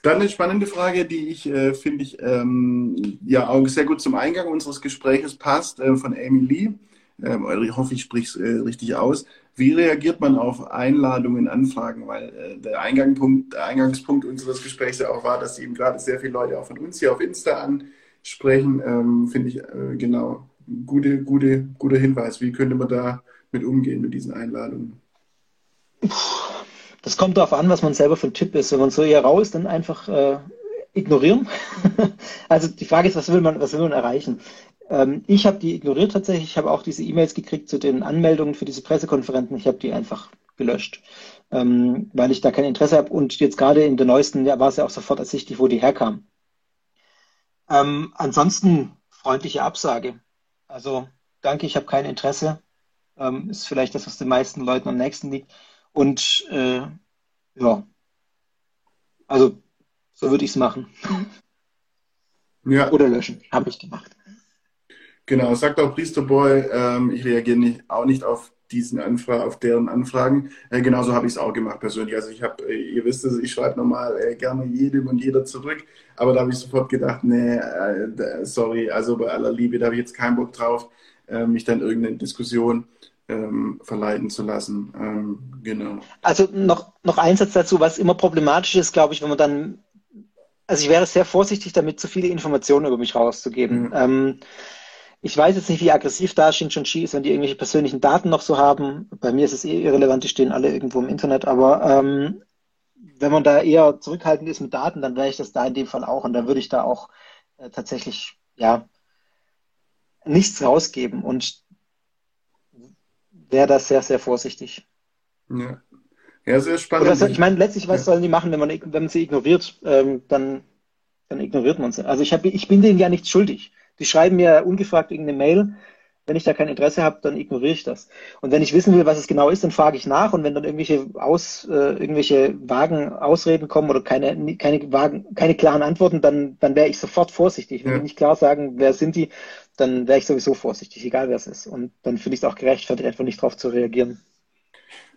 Dann eine spannende Frage, die ich, äh, finde ich, ähm, ja auch sehr gut zum Eingang unseres Gespräches passt, äh, von Amy Lee. Ähm, ich hoffe, ich spreche es äh, richtig aus. Wie reagiert man auf Einladungen, Anfragen? Weil äh, der, Eingangspunkt, der Eingangspunkt unseres Gesprächs ja auch war, dass eben gerade sehr viele Leute auch von uns hier auf Insta ansprechen. Ähm, finde ich äh, genau gute, gute, guter Hinweis. Wie könnte man da mit umgehen mit diesen Einladungen? Das kommt darauf an, was man selber für ein Typ ist. Wenn man so eher raus, dann einfach äh, ignorieren. also die Frage ist, was will man, was will man erreichen? Ähm, ich habe die ignoriert tatsächlich. Ich habe auch diese E-Mails gekriegt zu den Anmeldungen für diese Pressekonferenzen. Ich habe die einfach gelöscht, ähm, weil ich da kein Interesse habe. Und jetzt gerade in der neuesten ja, war es ja auch sofort ersichtlich, wo die herkam. Ähm, ansonsten freundliche Absage. Also danke, ich habe kein Interesse. Ähm, ist vielleicht das, was den meisten Leuten am nächsten liegt. Und äh, ja, also so würde ich es machen. Ja. Oder löschen. Habe ich gemacht. Genau, sagt auch Priesterboy, ähm, ich reagiere nicht, auch nicht auf diesen Anfragen, auf deren Anfragen. Äh, genauso habe ich es auch gemacht persönlich. Also ich habe, äh, ihr wisst es, ich schreibe normal äh, gerne jedem und jeder zurück, aber da habe ich sofort gedacht, nee, äh, sorry, also bei aller Liebe, da habe ich jetzt keinen Bock drauf, äh, mich dann irgendeine Diskussion ähm, verleiten zu lassen. Ähm, genau. Also noch, noch ein Satz dazu, was immer problematisch ist, glaube ich, wenn man dann, also ich wäre sehr vorsichtig damit, zu viele Informationen über mich rauszugeben. Mhm. Ähm, ich weiß jetzt nicht, wie aggressiv da Xinjiang ist, wenn die irgendwelche persönlichen Daten noch so haben. Bei mir ist es eh irrelevant, die stehen alle irgendwo im Internet, aber ähm, wenn man da eher zurückhaltend ist mit Daten, dann wäre ich das da in dem Fall auch und dann würde ich da auch äh, tatsächlich, ja, nichts rausgeben und wäre das sehr, sehr vorsichtig. Ja. Ja, sehr spannend. Oder, ich meine, letztlich, was ja. sollen die machen, wenn man, wenn man sie ignoriert, ähm, dann, dann ignoriert man sie. Also ich, hab, ich bin denen ja nichts schuldig. Die schreiben mir ungefragt irgendeine Mail. Wenn ich da kein Interesse habe, dann ignoriere ich das. Und wenn ich wissen will, was es genau ist, dann frage ich nach. Und wenn dann irgendwelche aus, äh, irgendwelche vagen Ausreden kommen oder keine, keine vagen, keine klaren Antworten, dann, dann wäre ich sofort vorsichtig. Wenn ja. die nicht klar sagen, wer sind die, dann wäre ich sowieso vorsichtig, egal wer es ist. Und dann finde ich es auch gerechtfertigt, einfach nicht darauf zu reagieren.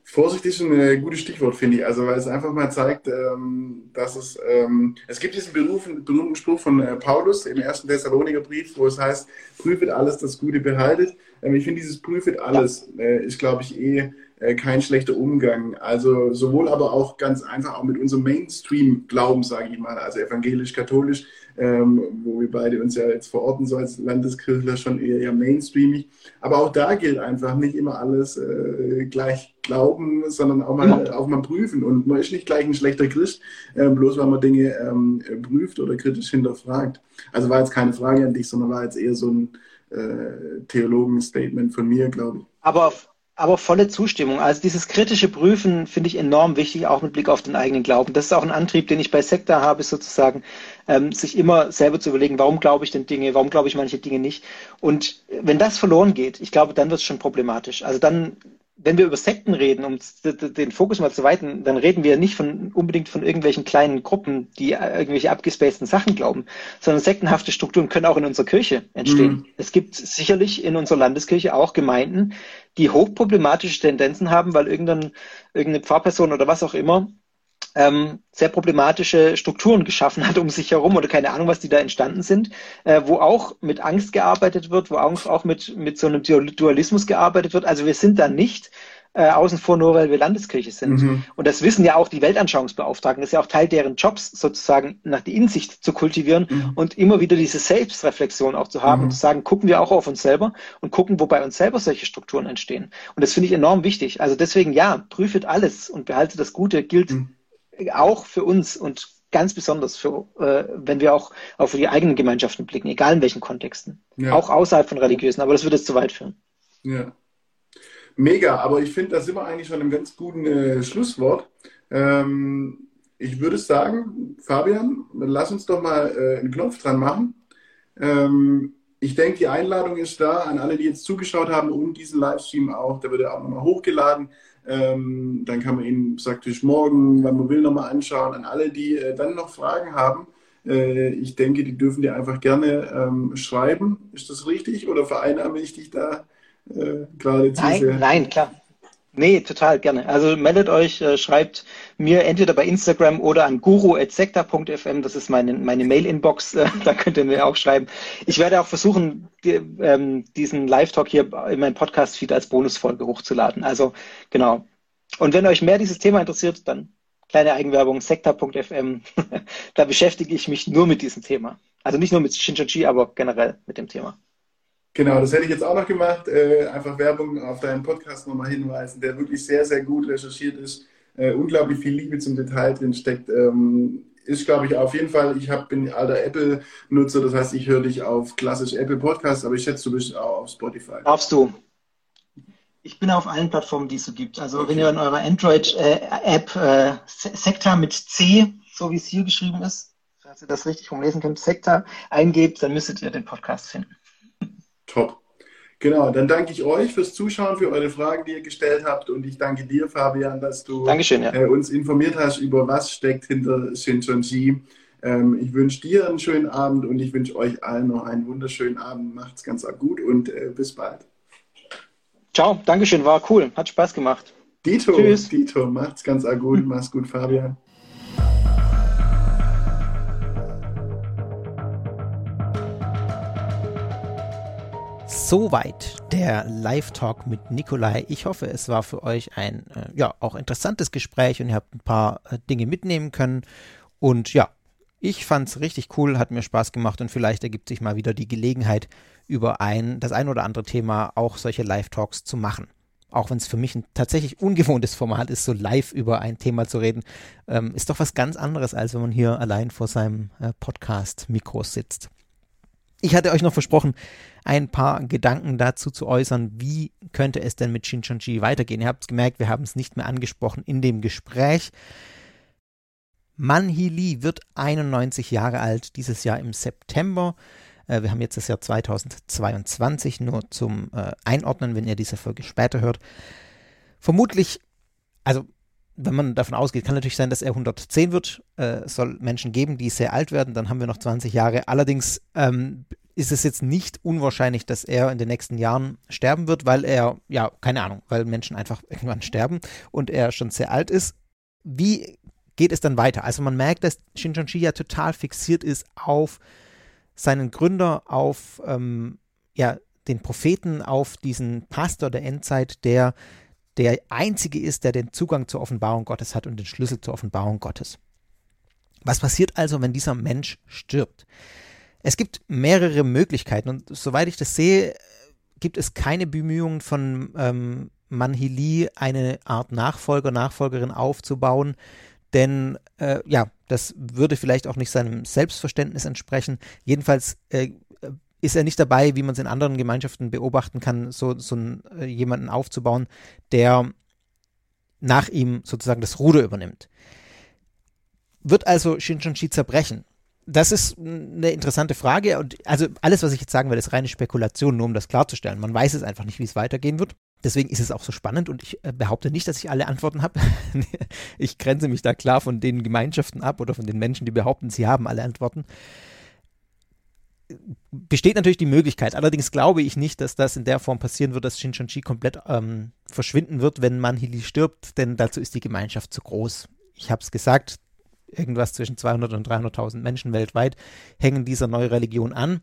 Vorsichtig ist ein gutes Stichwort, finde ich. Also, weil es einfach mal zeigt, ähm, dass es, ähm, es gibt diesen berühmten, Spruch von äh, Paulus im ersten Thessaloniker Brief, wo es heißt, prüfet alles, das Gute behaltet. Ähm, ich finde, dieses prüfet alles ja. äh, ist, glaube ich, eh kein schlechter Umgang. Also, sowohl aber auch ganz einfach auch mit unserem Mainstream-Glauben, sage ich mal, also evangelisch-katholisch, ähm, wo wir beide uns ja jetzt verorten, so als Landeskirchler schon eher ja mainstreamig. Aber auch da gilt einfach nicht immer alles äh, gleich glauben, sondern auch mal, auch mal prüfen. Und man ist nicht gleich ein schlechter Christ, äh, bloß weil man Dinge ähm, prüft oder kritisch hinterfragt. Also war jetzt keine Frage an dich, sondern war jetzt eher so ein äh, Theologen-Statement von mir, glaube ich. Aber aber volle Zustimmung. Also dieses kritische Prüfen finde ich enorm wichtig, auch mit Blick auf den eigenen Glauben. Das ist auch ein Antrieb, den ich bei Sekta habe, sozusagen, ähm, sich immer selber zu überlegen, warum glaube ich denn Dinge, warum glaube ich manche Dinge nicht. Und wenn das verloren geht, ich glaube, dann wird es schon problematisch. Also dann wenn wir über Sekten reden, um den Fokus mal zu weiten, dann reden wir nicht von, unbedingt von irgendwelchen kleinen Gruppen, die äh, irgendwelche abgespaceden Sachen glauben, sondern sektenhafte Strukturen können auch in unserer Kirche entstehen. Mhm. Es gibt sicherlich in unserer Landeskirche auch Gemeinden, die hochproblematische Tendenzen haben, weil irgendein, irgendeine Pfarrperson oder was auch immer ähm, sehr problematische Strukturen geschaffen hat um sich herum oder keine Ahnung, was die da entstanden sind, äh, wo auch mit Angst gearbeitet wird, wo auch, auch mit, mit so einem Dualismus gearbeitet wird. Also wir sind da nicht äh, außen vor, nur weil wir Landeskirche sind. Mhm. Und das wissen ja auch die Weltanschauungsbeauftragten. Das ist ja auch Teil deren Jobs, sozusagen nach die Insicht zu kultivieren mhm. und immer wieder diese Selbstreflexion auch zu haben mhm. und zu sagen, gucken wir auch auf uns selber und gucken, wo bei uns selber solche Strukturen entstehen. Und das finde ich enorm wichtig. Also deswegen, ja, prüfet alles und behaltet das Gute, gilt mhm auch für uns und ganz besonders für, äh, wenn wir auch auf die eigenen Gemeinschaften blicken, egal in welchen Kontexten. Ja. Auch außerhalb von religiösen, aber das würde jetzt zu weit führen. Ja. Mega, aber ich finde, da sind wir eigentlich schon im ganz guten äh, Schlusswort. Ähm, ich würde sagen, Fabian, lass uns doch mal äh, einen Knopf dran machen. Ähm, ich denke, die Einladung ist da an alle, die jetzt zugeschaut haben und diesen Livestream auch. Der wird ja auch nochmal hochgeladen. Ähm, dann kann man ihn praktisch morgen, wann man will, nochmal anschauen. An alle, die äh, dann noch Fragen haben, Äh, ich denke, die dürfen dir einfach gerne ähm, schreiben. Ist das richtig oder vereinnahme ich dich da äh, gerade zu nein, sehr? Nein, klar. Nee, total gerne. Also meldet euch, äh, schreibt mir entweder bei Instagram oder an guru.sekta.fm, das ist meine, meine Mail-Inbox, äh, da könnt ihr mir auch schreiben. Ich werde auch versuchen, die, ähm, diesen Live-Talk hier in meinem Podcast-Feed als Bonusfolge hochzuladen. Also genau. Und wenn euch mehr dieses Thema interessiert, dann kleine Eigenwerbung, sekta.fm, da beschäftige ich mich nur mit diesem Thema. Also nicht nur mit Shinchachi, aber generell mit dem Thema. Genau, das hätte ich jetzt auch noch gemacht. Äh, einfach Werbung auf deinen Podcast nochmal hinweisen, der wirklich sehr, sehr gut recherchiert ist. Äh, unglaublich viel Liebe zum Detail drin steckt. Ähm, ist, glaube ich, auf jeden Fall, ich hab, bin alter Apple-Nutzer, das heißt, ich höre dich auf klassisch Apple Podcasts, aber ich schätze, du bist auch auf Spotify. Darfst du. Ich bin auf allen Plattformen, die es so gibt. Also okay. wenn ihr in eurer Android-App äh, äh, Sekta mit C, so wie es hier geschrieben ist, falls ihr das richtig rumlesen könnt, Sekta eingebt, dann müsstet ihr den Podcast finden. Top. Genau, dann danke ich euch fürs Zuschauen, für eure Fragen, die ihr gestellt habt. Und ich danke dir, Fabian, dass du ja. äh, uns informiert hast über was steckt hinter Shinchonji. Ähm, ich wünsche dir einen schönen Abend und ich wünsche euch allen noch einen wunderschönen Abend. Macht's ganz gut und äh, bis bald. Ciao, Dankeschön, war cool, hat Spaß gemacht. Dito, Tschüss. Dito, macht's ganz gut. Mach's gut, Fabian. Soweit der Live-Talk mit Nikolai. Ich hoffe, es war für euch ein äh, ja auch interessantes Gespräch und ihr habt ein paar äh, Dinge mitnehmen können. Und ja, ich fand es richtig cool, hat mir Spaß gemacht und vielleicht ergibt sich mal wieder die Gelegenheit, über ein, das ein oder andere Thema auch solche Live-Talks zu machen. Auch wenn es für mich ein tatsächlich ungewohntes Format ist, so live über ein Thema zu reden, ähm, ist doch was ganz anderes, als wenn man hier allein vor seinem äh, Podcast-Mikro sitzt. Ich hatte euch noch versprochen, ein paar Gedanken dazu zu äußern, wie könnte es denn mit Shinchonji weitergehen. Ihr habt es gemerkt, wir haben es nicht mehr angesprochen in dem Gespräch. Manhi Lee wird 91 Jahre alt, dieses Jahr im September. Äh, wir haben jetzt das Jahr 2022, nur zum äh, Einordnen, wenn ihr diese Folge später hört. Vermutlich, also wenn man davon ausgeht, kann natürlich sein, dass er 110 wird. Äh, es soll Menschen geben, die sehr alt werden, dann haben wir noch 20 Jahre. Allerdings ähm, ist es jetzt nicht unwahrscheinlich, dass er in den nächsten Jahren sterben wird, weil er, ja, keine Ahnung, weil Menschen einfach irgendwann sterben und er schon sehr alt ist. Wie geht es dann weiter? Also man merkt, dass Shinchonji ja total fixiert ist auf seinen Gründer, auf ähm, ja, den Propheten, auf diesen Pastor der Endzeit, der der einzige ist, der den Zugang zur Offenbarung Gottes hat und den Schlüssel zur Offenbarung Gottes. Was passiert also, wenn dieser Mensch stirbt? Es gibt mehrere Möglichkeiten und soweit ich das sehe, gibt es keine Bemühungen von ähm, Manhili, eine Art Nachfolger, Nachfolgerin aufzubauen, denn äh, ja, das würde vielleicht auch nicht seinem Selbstverständnis entsprechen. Jedenfalls äh, ist er nicht dabei, wie man es in anderen Gemeinschaften beobachten kann, so, so einen, äh, jemanden aufzubauen, der nach ihm sozusagen das Ruder übernimmt. Wird also Shinchonji zerbrechen? Das ist eine interessante Frage und also alles, was ich jetzt sagen werde, ist reine Spekulation, nur um das klarzustellen. Man weiß es einfach nicht, wie es weitergehen wird. Deswegen ist es auch so spannend und ich äh, behaupte nicht, dass ich alle Antworten habe. ich grenze mich da klar von den Gemeinschaften ab oder von den Menschen, die behaupten, sie haben alle Antworten besteht natürlich die Möglichkeit. Allerdings glaube ich nicht, dass das in der Form passieren wird, dass Shinchonji komplett ähm, verschwinden wird, wenn Manhili stirbt, denn dazu ist die Gemeinschaft zu groß. Ich habe es gesagt, irgendwas zwischen 200 und 300.000 Menschen weltweit hängen dieser neuen Religion an.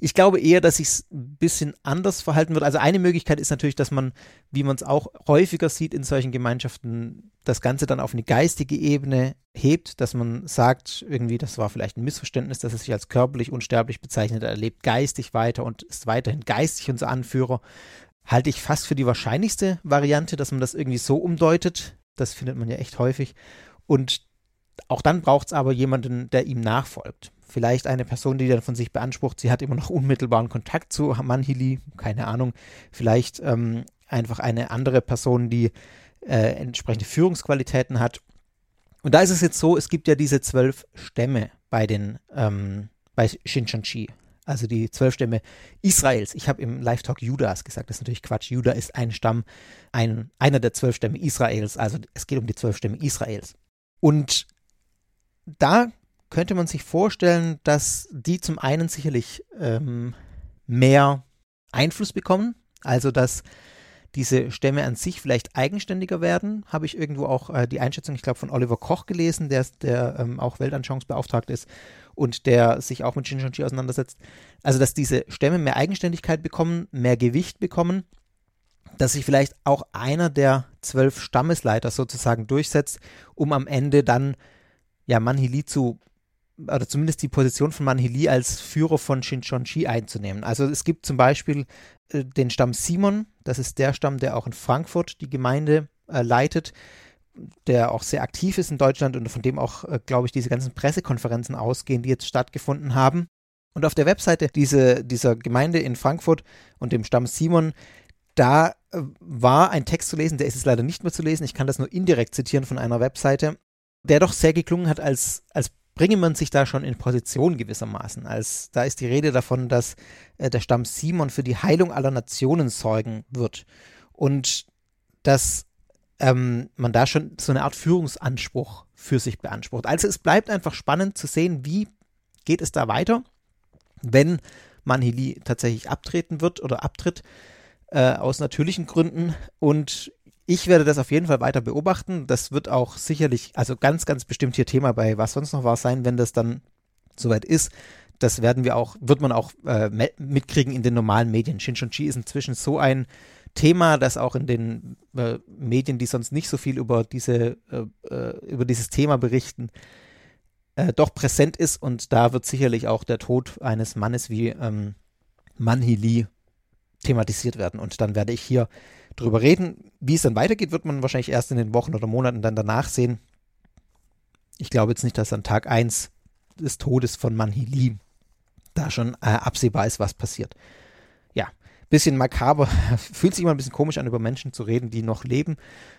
Ich glaube eher, dass sich es ein bisschen anders verhalten wird. Also eine Möglichkeit ist natürlich, dass man, wie man es auch häufiger sieht in solchen Gemeinschaften, das Ganze dann auf eine geistige Ebene hebt, dass man sagt, irgendwie, das war vielleicht ein Missverständnis, dass er sich als körperlich unsterblich bezeichnet, er lebt geistig weiter und ist weiterhin geistig unser Anführer. Halte ich fast für die wahrscheinlichste Variante, dass man das irgendwie so umdeutet. Das findet man ja echt häufig. Und auch dann braucht es aber jemanden, der ihm nachfolgt. Vielleicht eine Person, die dann von sich beansprucht, sie hat immer noch unmittelbaren Kontakt zu Manhili, keine Ahnung. Vielleicht ähm, einfach eine andere Person, die äh, entsprechende Führungsqualitäten hat. Und da ist es jetzt so, es gibt ja diese zwölf Stämme bei den ähm, bei Shinchanchi, also die zwölf Stämme Israels. Ich habe im Live-Talk Judas gesagt, das ist natürlich Quatsch. Judah ist ein Stamm, ein, einer der zwölf Stämme Israels, also es geht um die zwölf Stämme Israels. Und da könnte man sich vorstellen, dass die zum einen sicherlich ähm, mehr Einfluss bekommen, also dass diese Stämme an sich vielleicht eigenständiger werden, habe ich irgendwo auch äh, die Einschätzung, ich glaube, von Oliver Koch gelesen, der, der ähm, auch Weltanschauungsbeauftragter ist und der sich auch mit Shinshonji auseinandersetzt. Also, dass diese Stämme mehr Eigenständigkeit bekommen, mehr Gewicht bekommen, dass sich vielleicht auch einer der zwölf Stammesleiter sozusagen durchsetzt, um am Ende dann ja Manhili zu oder zumindest die Position von Manhili als Führer von Shinchonji einzunehmen. Also es gibt zum Beispiel äh, den Stamm Simon, das ist der Stamm, der auch in Frankfurt die Gemeinde äh, leitet, der auch sehr aktiv ist in Deutschland und von dem auch, äh, glaube ich, diese ganzen Pressekonferenzen ausgehen, die jetzt stattgefunden haben. Und auf der Webseite diese, dieser Gemeinde in Frankfurt und dem Stamm Simon, da äh, war ein Text zu lesen, der ist jetzt leider nicht mehr zu lesen, ich kann das nur indirekt zitieren von einer Webseite, der doch sehr geklungen hat, als, als bringe man sich da schon in Position gewissermaßen. Als da ist die Rede davon, dass äh, der Stamm Simon für die Heilung aller Nationen sorgen wird und dass ähm, man da schon so eine Art Führungsanspruch für sich beansprucht. Also es bleibt einfach spannend zu sehen, wie geht es da weiter, wenn Manhili tatsächlich abtreten wird oder abtritt äh, aus natürlichen Gründen und ich werde das auf jeden Fall weiter beobachten. Das wird auch sicherlich, also ganz, ganz bestimmt hier Thema bei Was sonst noch war sein, wenn das dann soweit ist. Das werden wir auch, wird man auch äh, mitkriegen in den normalen Medien. Shinchonji ist inzwischen so ein Thema, das auch in den äh, Medien, die sonst nicht so viel über diese, äh, äh über dieses Thema berichten, äh, doch präsent ist und da wird sicherlich auch der Tod eines Mannes wie ähm, Manhi Lee thematisiert werden. Und dann werde ich hier drüber reden. Wie es dann weitergeht, wird man wahrscheinlich erst in den Wochen oder Monaten dann danach sehen. Ich glaube jetzt nicht, dass an Tag 1 des Todes von Manhili da schon äh, absehbar ist, was passiert. Ja, bisschen makaber, fühlt sich immer ein bisschen komisch an, über Menschen zu reden, die noch leben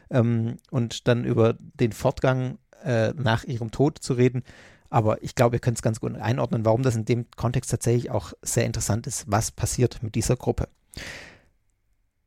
ähm, und dann über den Fortgang äh, nach ihrem Tod zu reden. Aber ich glaube, ihr könnt es ganz gut einordnen, warum das in dem Kontext tatsächlich auch sehr interessant ist, was passiert mit dieser Gruppe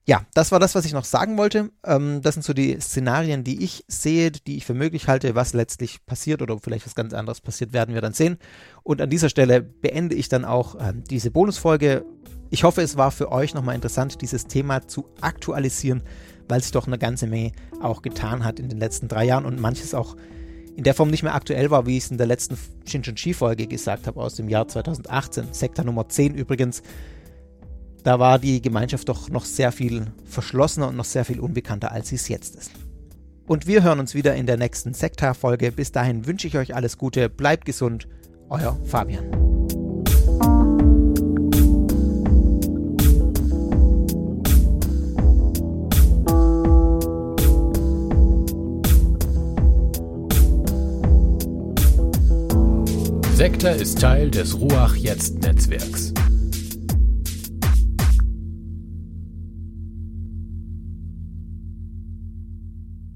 ja, das war das, was ich noch sagen wollte. Ähm, das sind so die Szenarien, die ich sehe, die ich für möglich halte. Was letztlich passiert oder vielleicht was ganz anderes passiert, werden wir dann sehen. Und an dieser Stelle beende ich dann auch äh, diese Bonusfolge. Ich hoffe, es war für euch nochmal interessant, dieses Thema zu aktualisieren, weil sich doch eine ganze Menge auch getan hat in den letzten drei Jahren und manches auch in der Form nicht mehr aktuell war, wie ich es in der letzten Shinchan-Chi-Folge gesagt habe aus dem Jahr 2018. Sektor Nummer 10 übrigens da war die Gemeinschaft doch noch sehr viel verschlossener und noch sehr viel unbekannter, als sie es jetzt ist. Und wir hören uns wieder in der nächsten Sektar-Folge. Bis dahin wünsche ich euch alles Gute, bleibt gesund, euer Fabian. Sektor ist Teil des Ruach Jetzt Netzwerks.